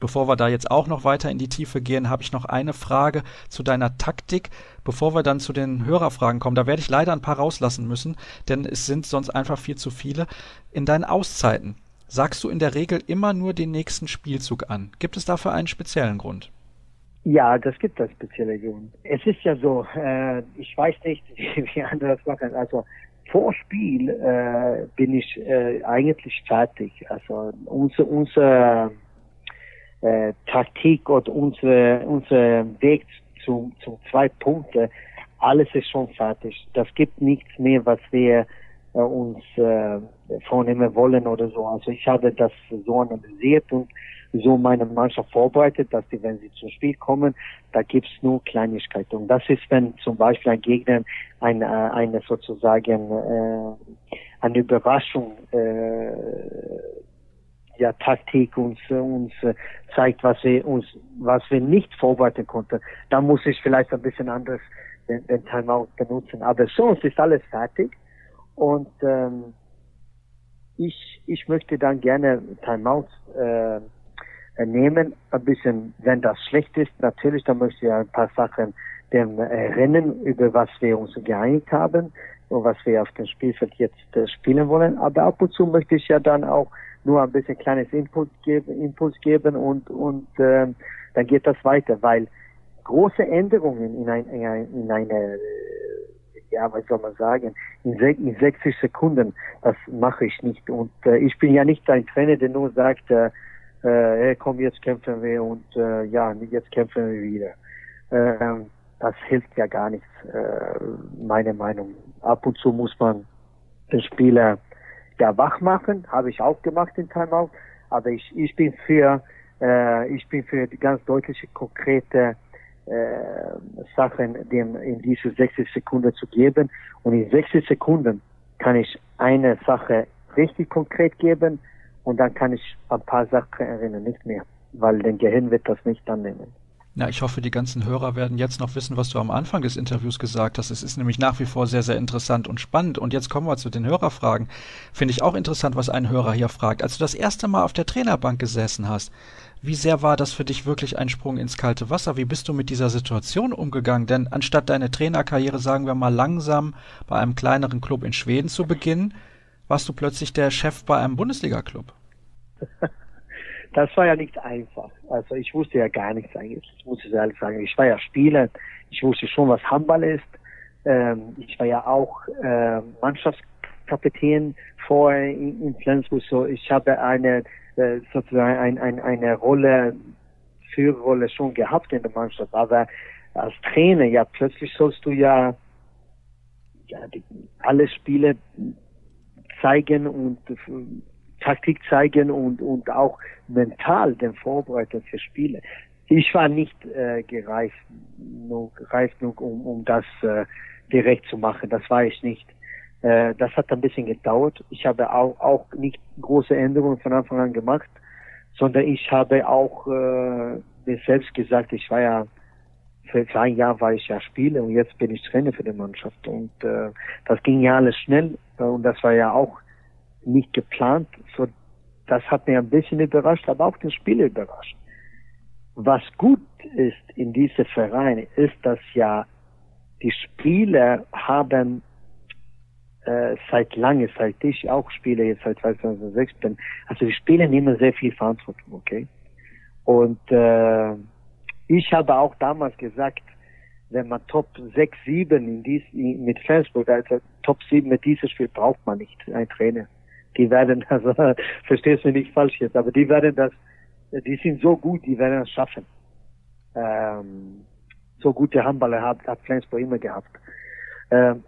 Bevor wir da jetzt auch noch weiter in die Tiefe gehen, habe ich noch eine Frage zu deiner Taktik, bevor wir dann zu den Hörerfragen kommen. Da werde ich leider ein paar rauslassen müssen, denn es sind sonst einfach viel zu viele. In deinen Auszeiten sagst du in der Regel immer nur den nächsten Spielzug an. Gibt es dafür einen speziellen Grund? Ja, das gibt einen speziellen Grund. Es ist ja so, äh, ich weiß nicht, wie andere das machen. Also vor Spiel äh, bin ich äh, eigentlich fertig. Also unser, unser äh, Taktik oder unsere, unser Weg zu, zu zwei Punkten, alles ist schon fertig. Das gibt nichts mehr, was wir äh, uns äh, vornehmen wollen oder so. Also ich habe das so analysiert und so meine Mannschaft vorbereitet, dass die, wenn sie zum Spiel kommen, da gibt's nur Kleinigkeiten. Und das ist, wenn zum Beispiel ein Gegner eine, äh, eine sozusagen äh, eine Überraschung äh, ja, Taktik uns, uns äh, zeigt, was wir uns, was wir nicht vorbereiten konnten. Da muss ich vielleicht ein bisschen anders den, den Timeout benutzen. Aber sonst ist alles fertig. Und ähm, ich, ich möchte dann gerne Timeouts äh, nehmen, ein bisschen, wenn das schlecht ist, natürlich, dann möchte ich ein paar Sachen dem erinnern, über was wir uns geeinigt haben und was wir auf dem Spielfeld jetzt äh, spielen wollen. Aber ab und zu möchte ich ja dann auch nur ein bisschen kleines Impuls geben, Impuls geben und, und äh, dann geht das weiter, weil große Änderungen in, ein, in, ein, in eine, ja, was soll man sagen, in, in 60 Sekunden, das mache ich nicht. Und äh, ich bin ja nicht ein Trainer, der nur sagt, äh, äh, komm, jetzt kämpfen wir und äh, ja, jetzt kämpfen wir wieder. Äh, das hilft ja gar nichts, äh, meine Meinung. Ab und zu muss man den Spieler ja wach machen, habe ich auch gemacht in Timeout, aber ich, ich bin für äh, ich bin für die ganz deutliche, konkrete äh, Sachen dem in diese 60 Sekunden zu geben. Und in 60 Sekunden kann ich eine Sache richtig konkret geben und dann kann ich ein paar Sachen erinnern, nicht mehr, weil dein Gehirn wird das nicht annehmen. Ja, ich hoffe, die ganzen Hörer werden jetzt noch wissen, was du am Anfang des Interviews gesagt hast. Es ist nämlich nach wie vor sehr, sehr interessant und spannend. Und jetzt kommen wir zu den Hörerfragen. Finde ich auch interessant, was ein Hörer hier fragt. Als du das erste Mal auf der Trainerbank gesessen hast, wie sehr war das für dich wirklich ein Sprung ins kalte Wasser? Wie bist du mit dieser Situation umgegangen? Denn anstatt deine Trainerkarriere, sagen wir mal, langsam bei einem kleineren Club in Schweden zu beginnen, warst du plötzlich der Chef bei einem Bundesliga-Club. das war ja nicht einfach. Also ich wusste ja gar nichts eigentlich, muss ich ehrlich sagen. Ich war ja Spieler, ich wusste schon, was Handball ist. Ähm, ich war ja auch äh, Mannschaftskapitän vorher in, in Flensburg. So, ich habe eine äh, sozusagen ein, ein, eine Rolle Führerrolle schon gehabt in der Mannschaft, aber als Trainer, ja, plötzlich sollst du ja, ja die, alle Spiele zeigen und Taktik zeigen und, und auch mental den Vorbereiten für Spiele. Ich war nicht äh, gereift, nur, gereift genug, um, um das äh, direkt zu machen. Das war ich nicht. Äh, das hat ein bisschen gedauert. Ich habe auch, auch nicht große Änderungen von Anfang an gemacht, sondern ich habe auch äh, mir selbst gesagt, ich war ja für ein Jahr war ich ja Spieler und jetzt bin ich Trainer für die Mannschaft. Und äh, das ging ja alles schnell äh, und das war ja auch nicht geplant. So, das hat mir ein bisschen überrascht, aber auch den Spieler überrascht. Was gut ist in diesem Verein, ist, dass ja die Spieler haben äh, seit lange, seit ich auch spiele, jetzt seit 2006 bin, also die Spieler nehmen sehr viel Verantwortung, okay? Und äh, ich habe auch damals gesagt, wenn man Top 6, 7 in dies, mit Flensburg, also Top 7 mit diesem Spiel braucht man nicht, ein Trainer. Die werden, also verstehst du nicht falsch jetzt, aber die werden das, die sind so gut, die werden es schaffen. Ähm, so gute Handballer hat, hat Flensburg immer gehabt. Ähm,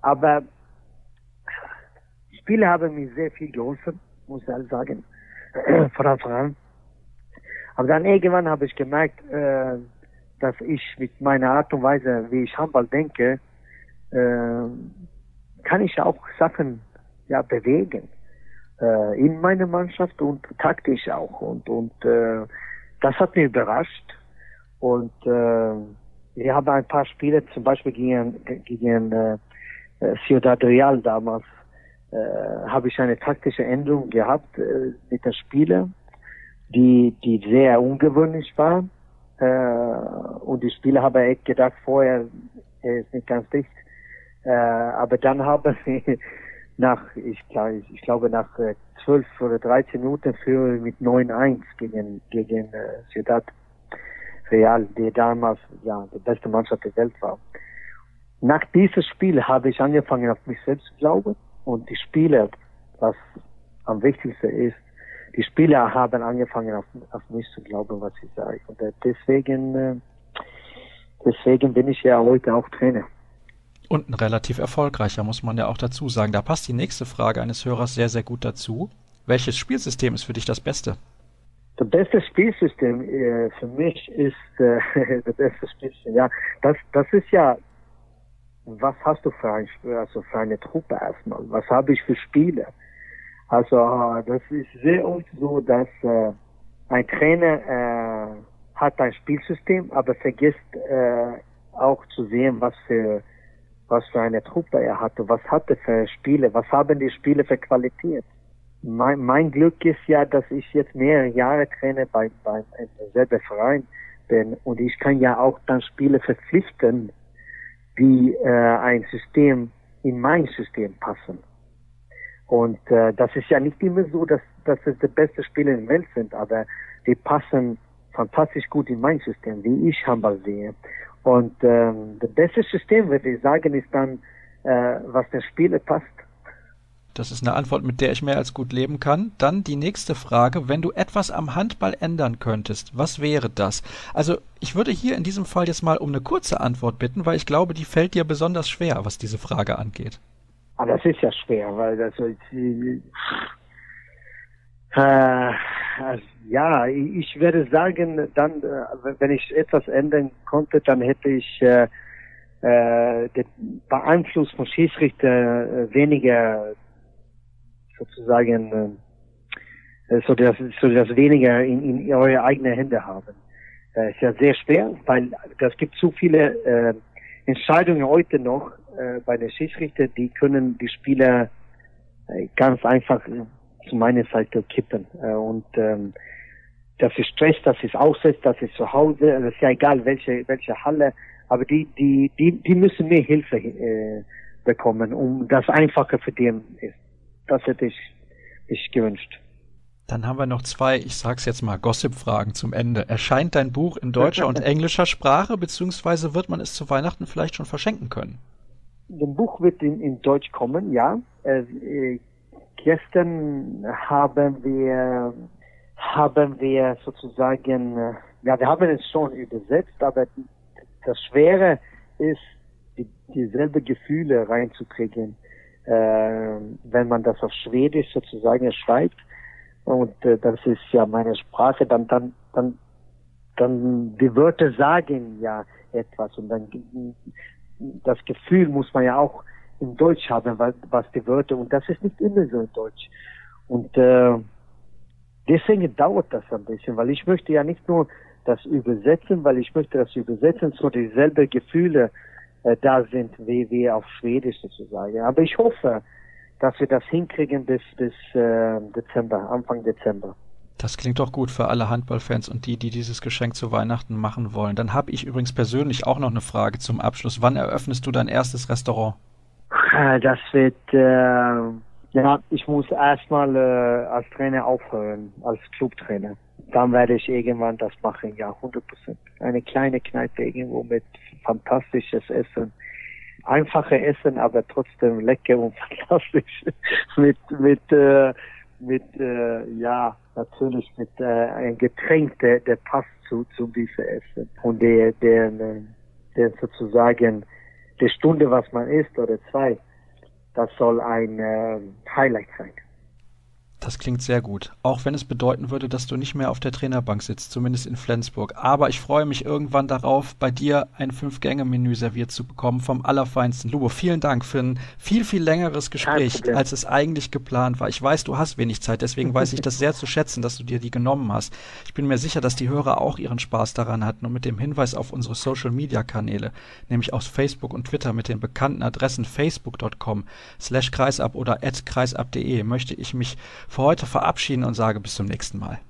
aber Spiele haben mir sehr viel geholfen, muss ich halt sagen, von Anfang an. Aber dann irgendwann habe ich gemerkt, äh, dass ich mit meiner Art und Weise, wie ich Handball denke, äh, kann ich auch Sachen ja bewegen äh, in meiner Mannschaft und taktisch auch und und äh, das hat mich überrascht und äh, wir haben ein paar Spiele zum Beispiel gegen gegen äh, Ciudad Real damals äh, habe ich eine taktische Änderung gehabt äh, mit den Spielern die, die sehr ungewöhnlich war. Äh, und die Spieler haben echt gedacht, vorher, er ist nicht ganz dicht. Äh, aber dann haben sie nach, ich, ich glaube, nach äh, 12 oder 13 Minuten für mit 9-1 gegen, gegen äh, Ciudad Real, die damals ja die beste Mannschaft der Welt war. Nach diesem Spiel habe ich angefangen, auf mich selbst zu glauben und die Spieler, was am wichtigsten ist, die Spieler haben angefangen auf, auf mich zu glauben, was ich sage. Und äh, deswegen, äh, deswegen bin ich ja heute auch Trainer. Und ein relativ erfolgreicher, muss man ja auch dazu sagen. Da passt die nächste Frage eines Hörers sehr, sehr gut dazu. Welches Spielsystem ist für dich das Beste? Das beste Spielsystem äh, für mich ist äh, das beste Spielsystem. Ja, das, das ist ja, was hast du für, ein, also für eine Truppe erstmal? Was habe ich für Spieler? Also das ist sehr oft so, dass äh, ein Trainer äh, hat ein Spielsystem, aber vergisst äh, auch zu sehen, was für was für eine Truppe er hatte, was hatte für Spiele, was haben die Spiele für Qualität. Mein, mein Glück ist ja, dass ich jetzt mehrere Jahre traine bei, bei selben Verein bin und ich kann ja auch dann Spiele verpflichten, die äh, ein System in mein System passen. Und äh, das ist ja nicht immer so, dass, dass es die besten in der Welt sind, aber die passen fantastisch gut in mein System, wie ich Handball sehe. Und ähm, das beste System, würde ich sagen, ist dann, äh, was der Spieler passt. Das ist eine Antwort, mit der ich mehr als gut leben kann. Dann die nächste Frage. Wenn du etwas am Handball ändern könntest, was wäre das? Also ich würde hier in diesem Fall jetzt mal um eine kurze Antwort bitten, weil ich glaube, die fällt dir besonders schwer, was diese Frage angeht. Aber ah, das ist ja schwer, weil das äh, also, ja, ich würde sagen, dann, äh, wenn ich etwas ändern konnte, dann hätte ich äh, äh, den Beeinfluss von Schiedsrichter äh, weniger sozusagen äh, so dass, so dass weniger in, in eure eigenen Hände haben. Das ist ja sehr schwer, weil es gibt zu viele äh, Entscheidungen heute noch, äh, bei den Schiedsrichter, die können die Spieler äh, ganz einfach zu meiner Seite kippen. Äh, und ähm, das ist Stress, das ist Aussetz, das ist zu Hause, das ist ja egal welche welche Halle, aber die die die die müssen mehr Hilfe äh, bekommen, um das einfacher für die ist. Das hätte ich mich gewünscht. Dann haben wir noch zwei, ich sag's jetzt mal, Gossip-Fragen zum Ende. Erscheint dein Buch in deutscher und englischer Sprache, beziehungsweise wird man es zu Weihnachten vielleicht schon verschenken können? Das Buch wird in, in Deutsch kommen, ja. Äh, gestern haben wir haben wir sozusagen ja, wir haben es schon übersetzt, aber das Schwere ist, die, dieselbe Gefühle reinzukriegen, äh, wenn man das auf Schwedisch sozusagen schreibt. Und äh, das ist ja meine Sprache, dann, dann, dann, dann die Wörter sagen ja etwas und dann das Gefühl muss man ja auch in Deutsch haben, was, was die Wörter und das ist nicht immer so in Deutsch. Und äh, deswegen dauert das ein bisschen, weil ich möchte ja nicht nur das übersetzen, weil ich möchte das übersetzen, so dieselbe Gefühle äh, da sind wie, wie auf Schwedisch sozusagen. Aber ich hoffe, dass wir das hinkriegen bis, bis äh, Dezember, Anfang Dezember. Das klingt doch gut für alle Handballfans und die, die dieses Geschenk zu Weihnachten machen wollen. Dann habe ich übrigens persönlich auch noch eine Frage zum Abschluss. Wann eröffnest du dein erstes Restaurant? Äh, das wird, äh, ja, ich muss erstmal äh, als Trainer aufhören, als Clubtrainer. Dann werde ich irgendwann das machen, ja, 100 Prozent. Eine kleine Kneipe irgendwo mit fantastisches Essen. Einfache Essen, aber trotzdem lecker und fantastisch. mit, mit, äh, mit, äh, ja, natürlich mit äh, einem Getränk, der, der passt zu, zu diesem Essen. Und der, der, der sozusagen, die Stunde, was man isst, oder zwei, das soll ein äh, Highlight sein. Das klingt sehr gut. Auch wenn es bedeuten würde, dass du nicht mehr auf der Trainerbank sitzt, zumindest in Flensburg. Aber ich freue mich irgendwann darauf, bei dir ein Fünf-Gänge-Menü serviert zu bekommen vom allerfeinsten. Lubo, vielen Dank für ein viel, viel längeres Gespräch, als es eigentlich geplant war. Ich weiß, du hast wenig Zeit, deswegen weiß ich das sehr zu schätzen, dass du dir die genommen hast. Ich bin mir sicher, dass die Hörer auch ihren Spaß daran hatten und mit dem Hinweis auf unsere Social-Media-Kanäle, nämlich aus Facebook und Twitter mit den bekannten Adressen facebook.com slash kreisab oder at kreisab.de möchte ich mich für heute verabschieden und sage bis zum nächsten Mal.